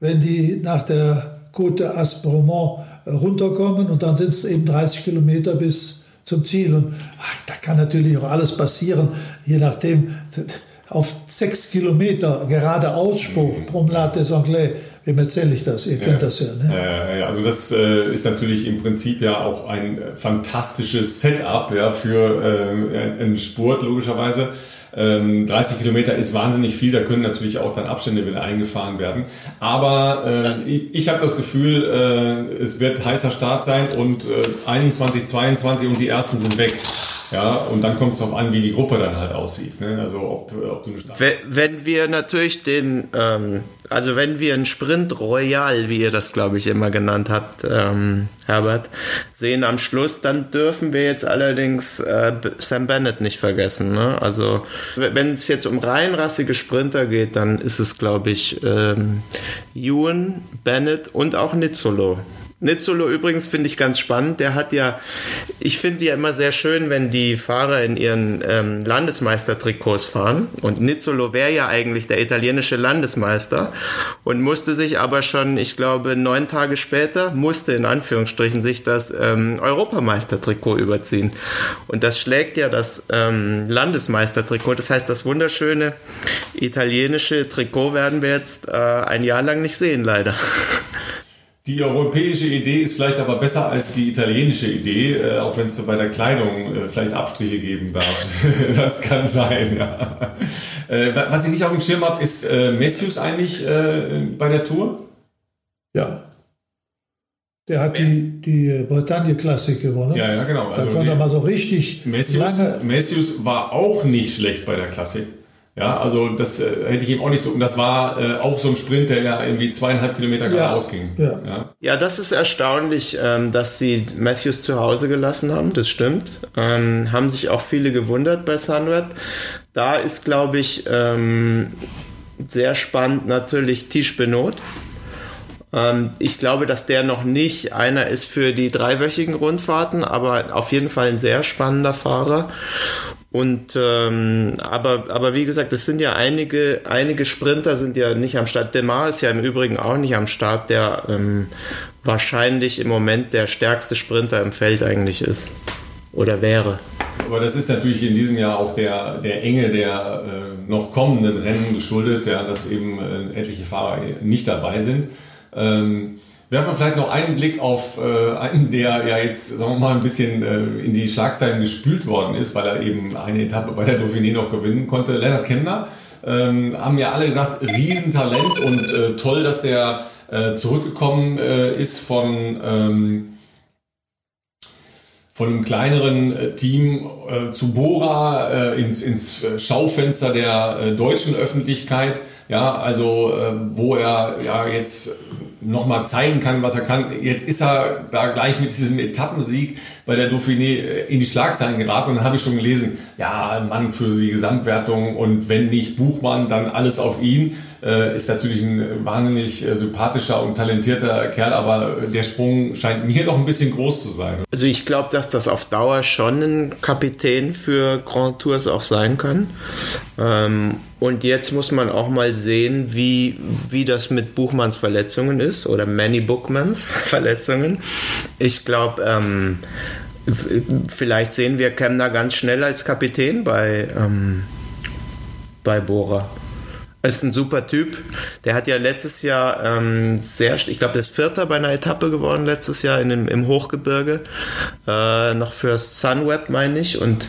wenn die nach der Côte d'Aspremont runterkommen und dann sind es eben 30 Kilometer bis zum Ziel. Und ach, da kann natürlich auch alles passieren, je nachdem. Auf sechs Kilometer geradeaus Spruch, mhm. Promenade des Anglais. Wem erzähle ich das? Ihr kennt das ja. Ne? Ja, also das äh, ist natürlich im Prinzip ja auch ein fantastisches Setup ja, für äh, einen Sport, logischerweise. 30 ähm, Kilometer ist wahnsinnig viel, da können natürlich auch dann Abstände wieder eingefahren werden. Aber äh, ich, ich habe das Gefühl, äh, es wird heißer Start sein und äh, 21, 22 und die ersten sind weg. Ja, und dann kommt es darauf an, wie die Gruppe dann halt aussieht. Ne? Also ob, ob du wenn, wenn wir natürlich den, ähm, also wenn wir einen Sprint Royal, wie ihr das glaube ich immer genannt habt, ähm, Herbert, sehen am Schluss, dann dürfen wir jetzt allerdings äh, Sam Bennett nicht vergessen. Ne? Also wenn es jetzt um rein rassige Sprinter geht, dann ist es glaube ich ähm, Ewan, Bennett und auch Nizzolo. Nizzolo übrigens finde ich ganz spannend. Der hat ja, ich finde ja immer sehr schön, wenn die Fahrer in ihren ähm, Landesmeistertrikots fahren. Und Nizzolo wäre ja eigentlich der italienische Landesmeister und musste sich aber schon, ich glaube, neun Tage später, musste in Anführungsstrichen sich das ähm, Europameistertrikot überziehen. Und das schlägt ja das ähm, Landesmeistertrikot. Das heißt, das wunderschöne italienische Trikot werden wir jetzt äh, ein Jahr lang nicht sehen, leider. Die europäische Idee ist vielleicht aber besser als die italienische Idee, äh, auch wenn es so bei der Kleidung äh, vielleicht Abstriche geben darf. das kann sein, ja. Äh, was ich nicht auf dem Schirm habe, ist äh, Messius eigentlich äh, bei der Tour? Ja. Der hat die, die Bretagne-Klassik gewonnen. Ja, ja, genau. Da also konnte er mal so richtig Messius, lange... Messius war auch nicht schlecht bei der Klassik. Ja, also das äh, hätte ich ihm auch nicht so. Und das war äh, auch so ein Sprint, der ja irgendwie zweieinhalb Kilometer geradeaus ging. Ja. ja. Ja. das ist erstaunlich, ähm, dass sie Matthews zu Hause gelassen haben. Das stimmt. Ähm, haben sich auch viele gewundert bei Sunweb. Da ist, glaube ich, ähm, sehr spannend natürlich Tisch Benot. Ähm, ich glaube, dass der noch nicht einer ist für die dreiwöchigen Rundfahrten, aber auf jeden Fall ein sehr spannender Fahrer. Und ähm, aber, aber wie gesagt, es sind ja einige, einige Sprinter sind ja nicht am Start. Demar ist ja im Übrigen auch nicht am Start, der ähm, wahrscheinlich im Moment der stärkste Sprinter im Feld eigentlich ist. Oder wäre. Aber das ist natürlich in diesem Jahr auch der, der Enge der äh, noch kommenden Rennen geschuldet, ja, dass eben äh, etliche Fahrer nicht dabei sind. Ähm, Werfen wir vielleicht noch einen Blick auf äh, einen, der ja jetzt, sagen wir mal, ein bisschen äh, in die Schlagzeilen gespült worden ist, weil er eben eine Etappe bei der Dauphiné noch gewinnen konnte. Lennart Kemner. Ähm, haben ja alle gesagt, Riesentalent und äh, toll, dass der äh, zurückgekommen äh, ist von, ähm, von einem kleineren äh, Team zu Bora ins, ins Schaufenster der deutschen Öffentlichkeit. Ja, also äh, wo er ja jetzt nochmal zeigen kann, was er kann. Jetzt ist er da gleich mit diesem Etappensieg bei der Dauphiné äh, in die Schlagzeilen geraten und habe ich schon gelesen, ja, Mann für die Gesamtwertung und wenn nicht Buchmann, dann alles auf ihn. Äh, ist natürlich ein wahnsinnig äh, sympathischer und talentierter Kerl, aber der Sprung scheint mir noch ein bisschen groß zu sein. Also ich glaube, dass das auf Dauer schon ein Kapitän für Grand Tours auch sein kann. Ähm, und jetzt muss man auch mal sehen, wie, wie das mit Buchmanns Verletzungen ist oder Manny Bookmans Verletzungen. Ich glaube, ähm, vielleicht sehen wir Kemner ganz schnell als Kapitän bei, ähm, bei Bora ist ein super Typ. Der hat ja letztes Jahr ähm, sehr, ich glaube, der ist Vierter bei einer Etappe geworden letztes Jahr in dem, im Hochgebirge. Äh, noch für Sunweb, meine ich. Und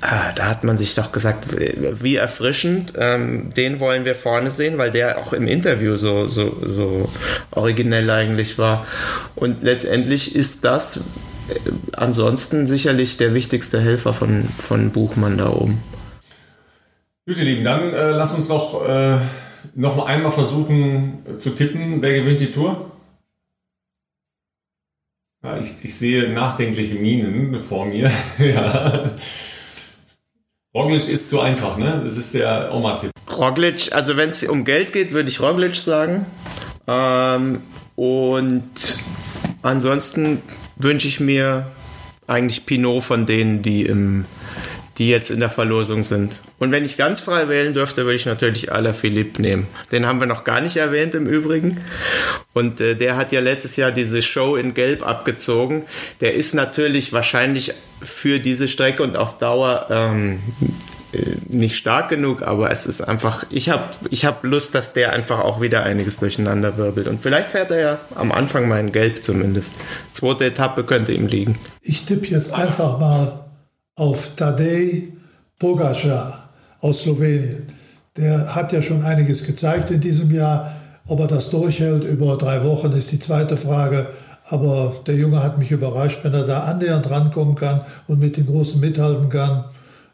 Ah, da hat man sich doch gesagt, wie erfrischend, ähm, den wollen wir vorne sehen, weil der auch im Interview so, so, so originell eigentlich war. Und letztendlich ist das äh, ansonsten sicherlich der wichtigste Helfer von, von Buchmann da oben. Gut, ihr Lieben, dann äh, lass uns doch äh, noch mal einmal versuchen äh, zu tippen, wer gewinnt die Tour. Ja, ich, ich, sehe nachdenkliche Minen vor mir. ja. Roglic ist zu einfach, ne? Das ist der Oma-Tipp. Roglic, also wenn es um Geld geht, würde ich Roglic sagen. Ähm, und ansonsten wünsche ich mir eigentlich Pinot von denen, die im die jetzt in der Verlosung sind. Und wenn ich ganz frei wählen dürfte, würde ich natürlich Alaphilippe nehmen. Den haben wir noch gar nicht erwähnt im Übrigen. Und äh, der hat ja letztes Jahr diese Show in Gelb abgezogen. Der ist natürlich wahrscheinlich für diese Strecke und auf Dauer ähm, äh, nicht stark genug, aber es ist einfach, ich habe ich hab Lust, dass der einfach auch wieder einiges durcheinander wirbelt. Und vielleicht fährt er ja am Anfang mal in Gelb zumindest. Zweite Etappe könnte ihm liegen. Ich tippe jetzt einfach mal auf Tadej Pogacar aus Slowenien. Der hat ja schon einiges gezeigt in diesem Jahr. Ob er das durchhält über drei Wochen, ist die zweite Frage. Aber der Junge hat mich überrascht, wenn er da annähernd rankommen kann und mit den Großen mithalten kann.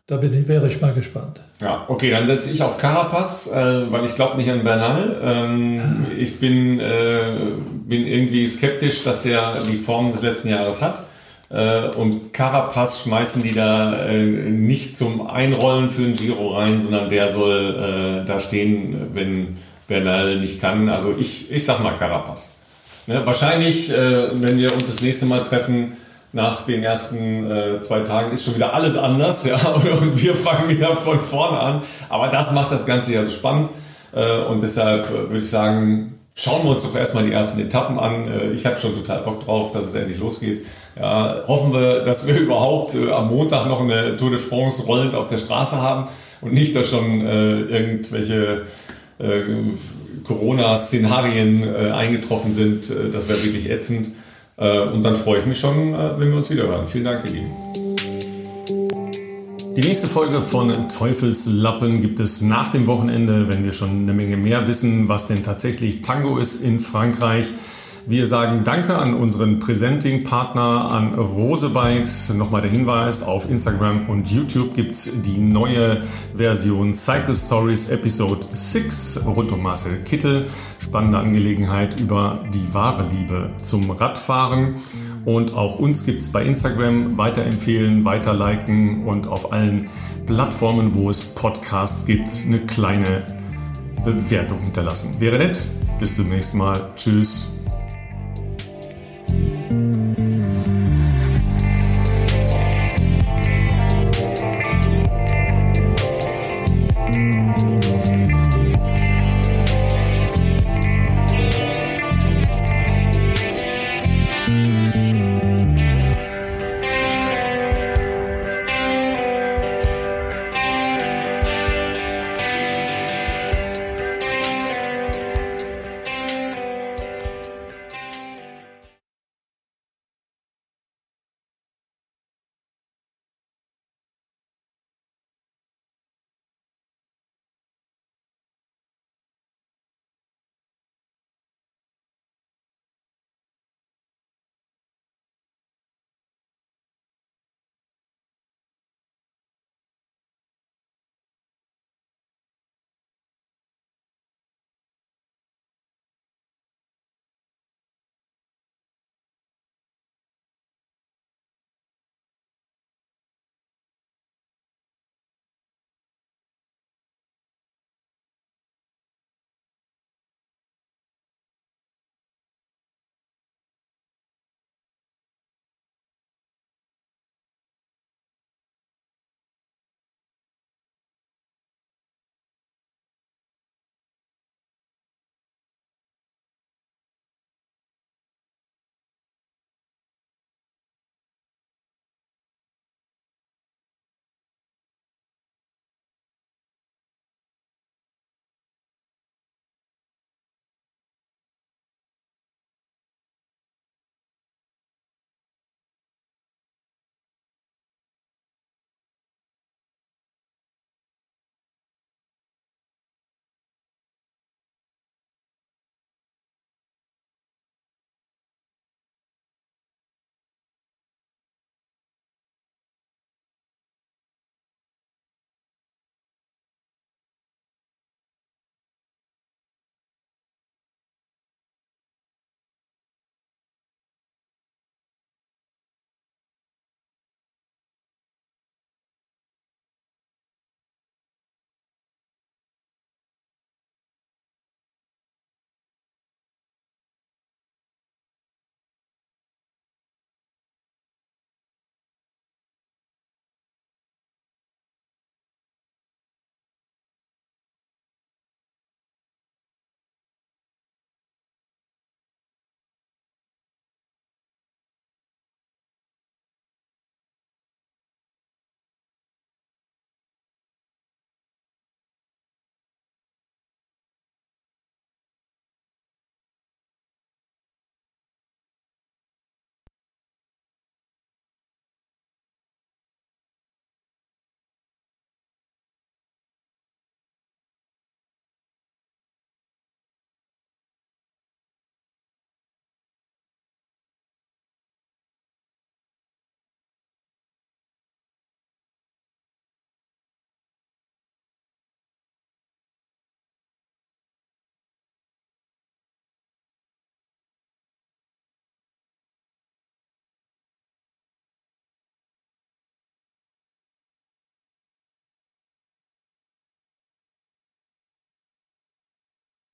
Da bin ich, wäre ich mal gespannt. Ja, okay, dann setze ich auf Carapaz, äh, weil ich glaube nicht an Bernal. Ähm, ich bin, äh, bin irgendwie skeptisch, dass der die Form des letzten Jahres hat. Äh, und Carapaz schmeißen die da äh, nicht zum Einrollen für den Giro rein, sondern der soll äh, da stehen, wenn Bernal nicht kann. Also ich, ich sag mal Carapaz. Ne, wahrscheinlich, äh, wenn wir uns das nächste Mal treffen, nach den ersten äh, zwei Tagen ist schon wieder alles anders, ja, und wir fangen wieder von vorne an. Aber das macht das Ganze ja so spannend. Äh, und deshalb würde ich sagen, schauen wir uns doch erstmal die ersten Etappen an. ich habe schon total Bock drauf, dass es endlich losgeht. Ja, hoffen wir, dass wir überhaupt äh, am Montag noch eine Tour de France rollend auf der Straße haben und nicht, dass schon äh, irgendwelche äh, Corona-Szenarien äh, eingetroffen sind. Äh, das wäre wirklich ätzend. Äh, und dann freue ich mich schon, wenn wir uns wieder hören. Vielen Dank, ihr Lieben. Die nächste Folge von Teufelslappen gibt es nach dem Wochenende, wenn wir schon eine Menge mehr wissen, was denn tatsächlich Tango ist in Frankreich. Wir sagen Danke an unseren Presenting-Partner, an Rose Bikes. Nochmal der Hinweis, auf Instagram und YouTube gibt es die neue Version Cycle Stories Episode 6 rund um Marcel Kittel. Spannende Angelegenheit über die wahre Liebe zum Radfahren. Und auch uns gibt es bei Instagram. Weiterempfehlen, weiter liken und auf allen Plattformen, wo es Podcasts gibt, eine kleine Bewertung hinterlassen. Wäre nett. Bis zum nächsten Mal. Tschüss.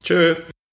Tschö.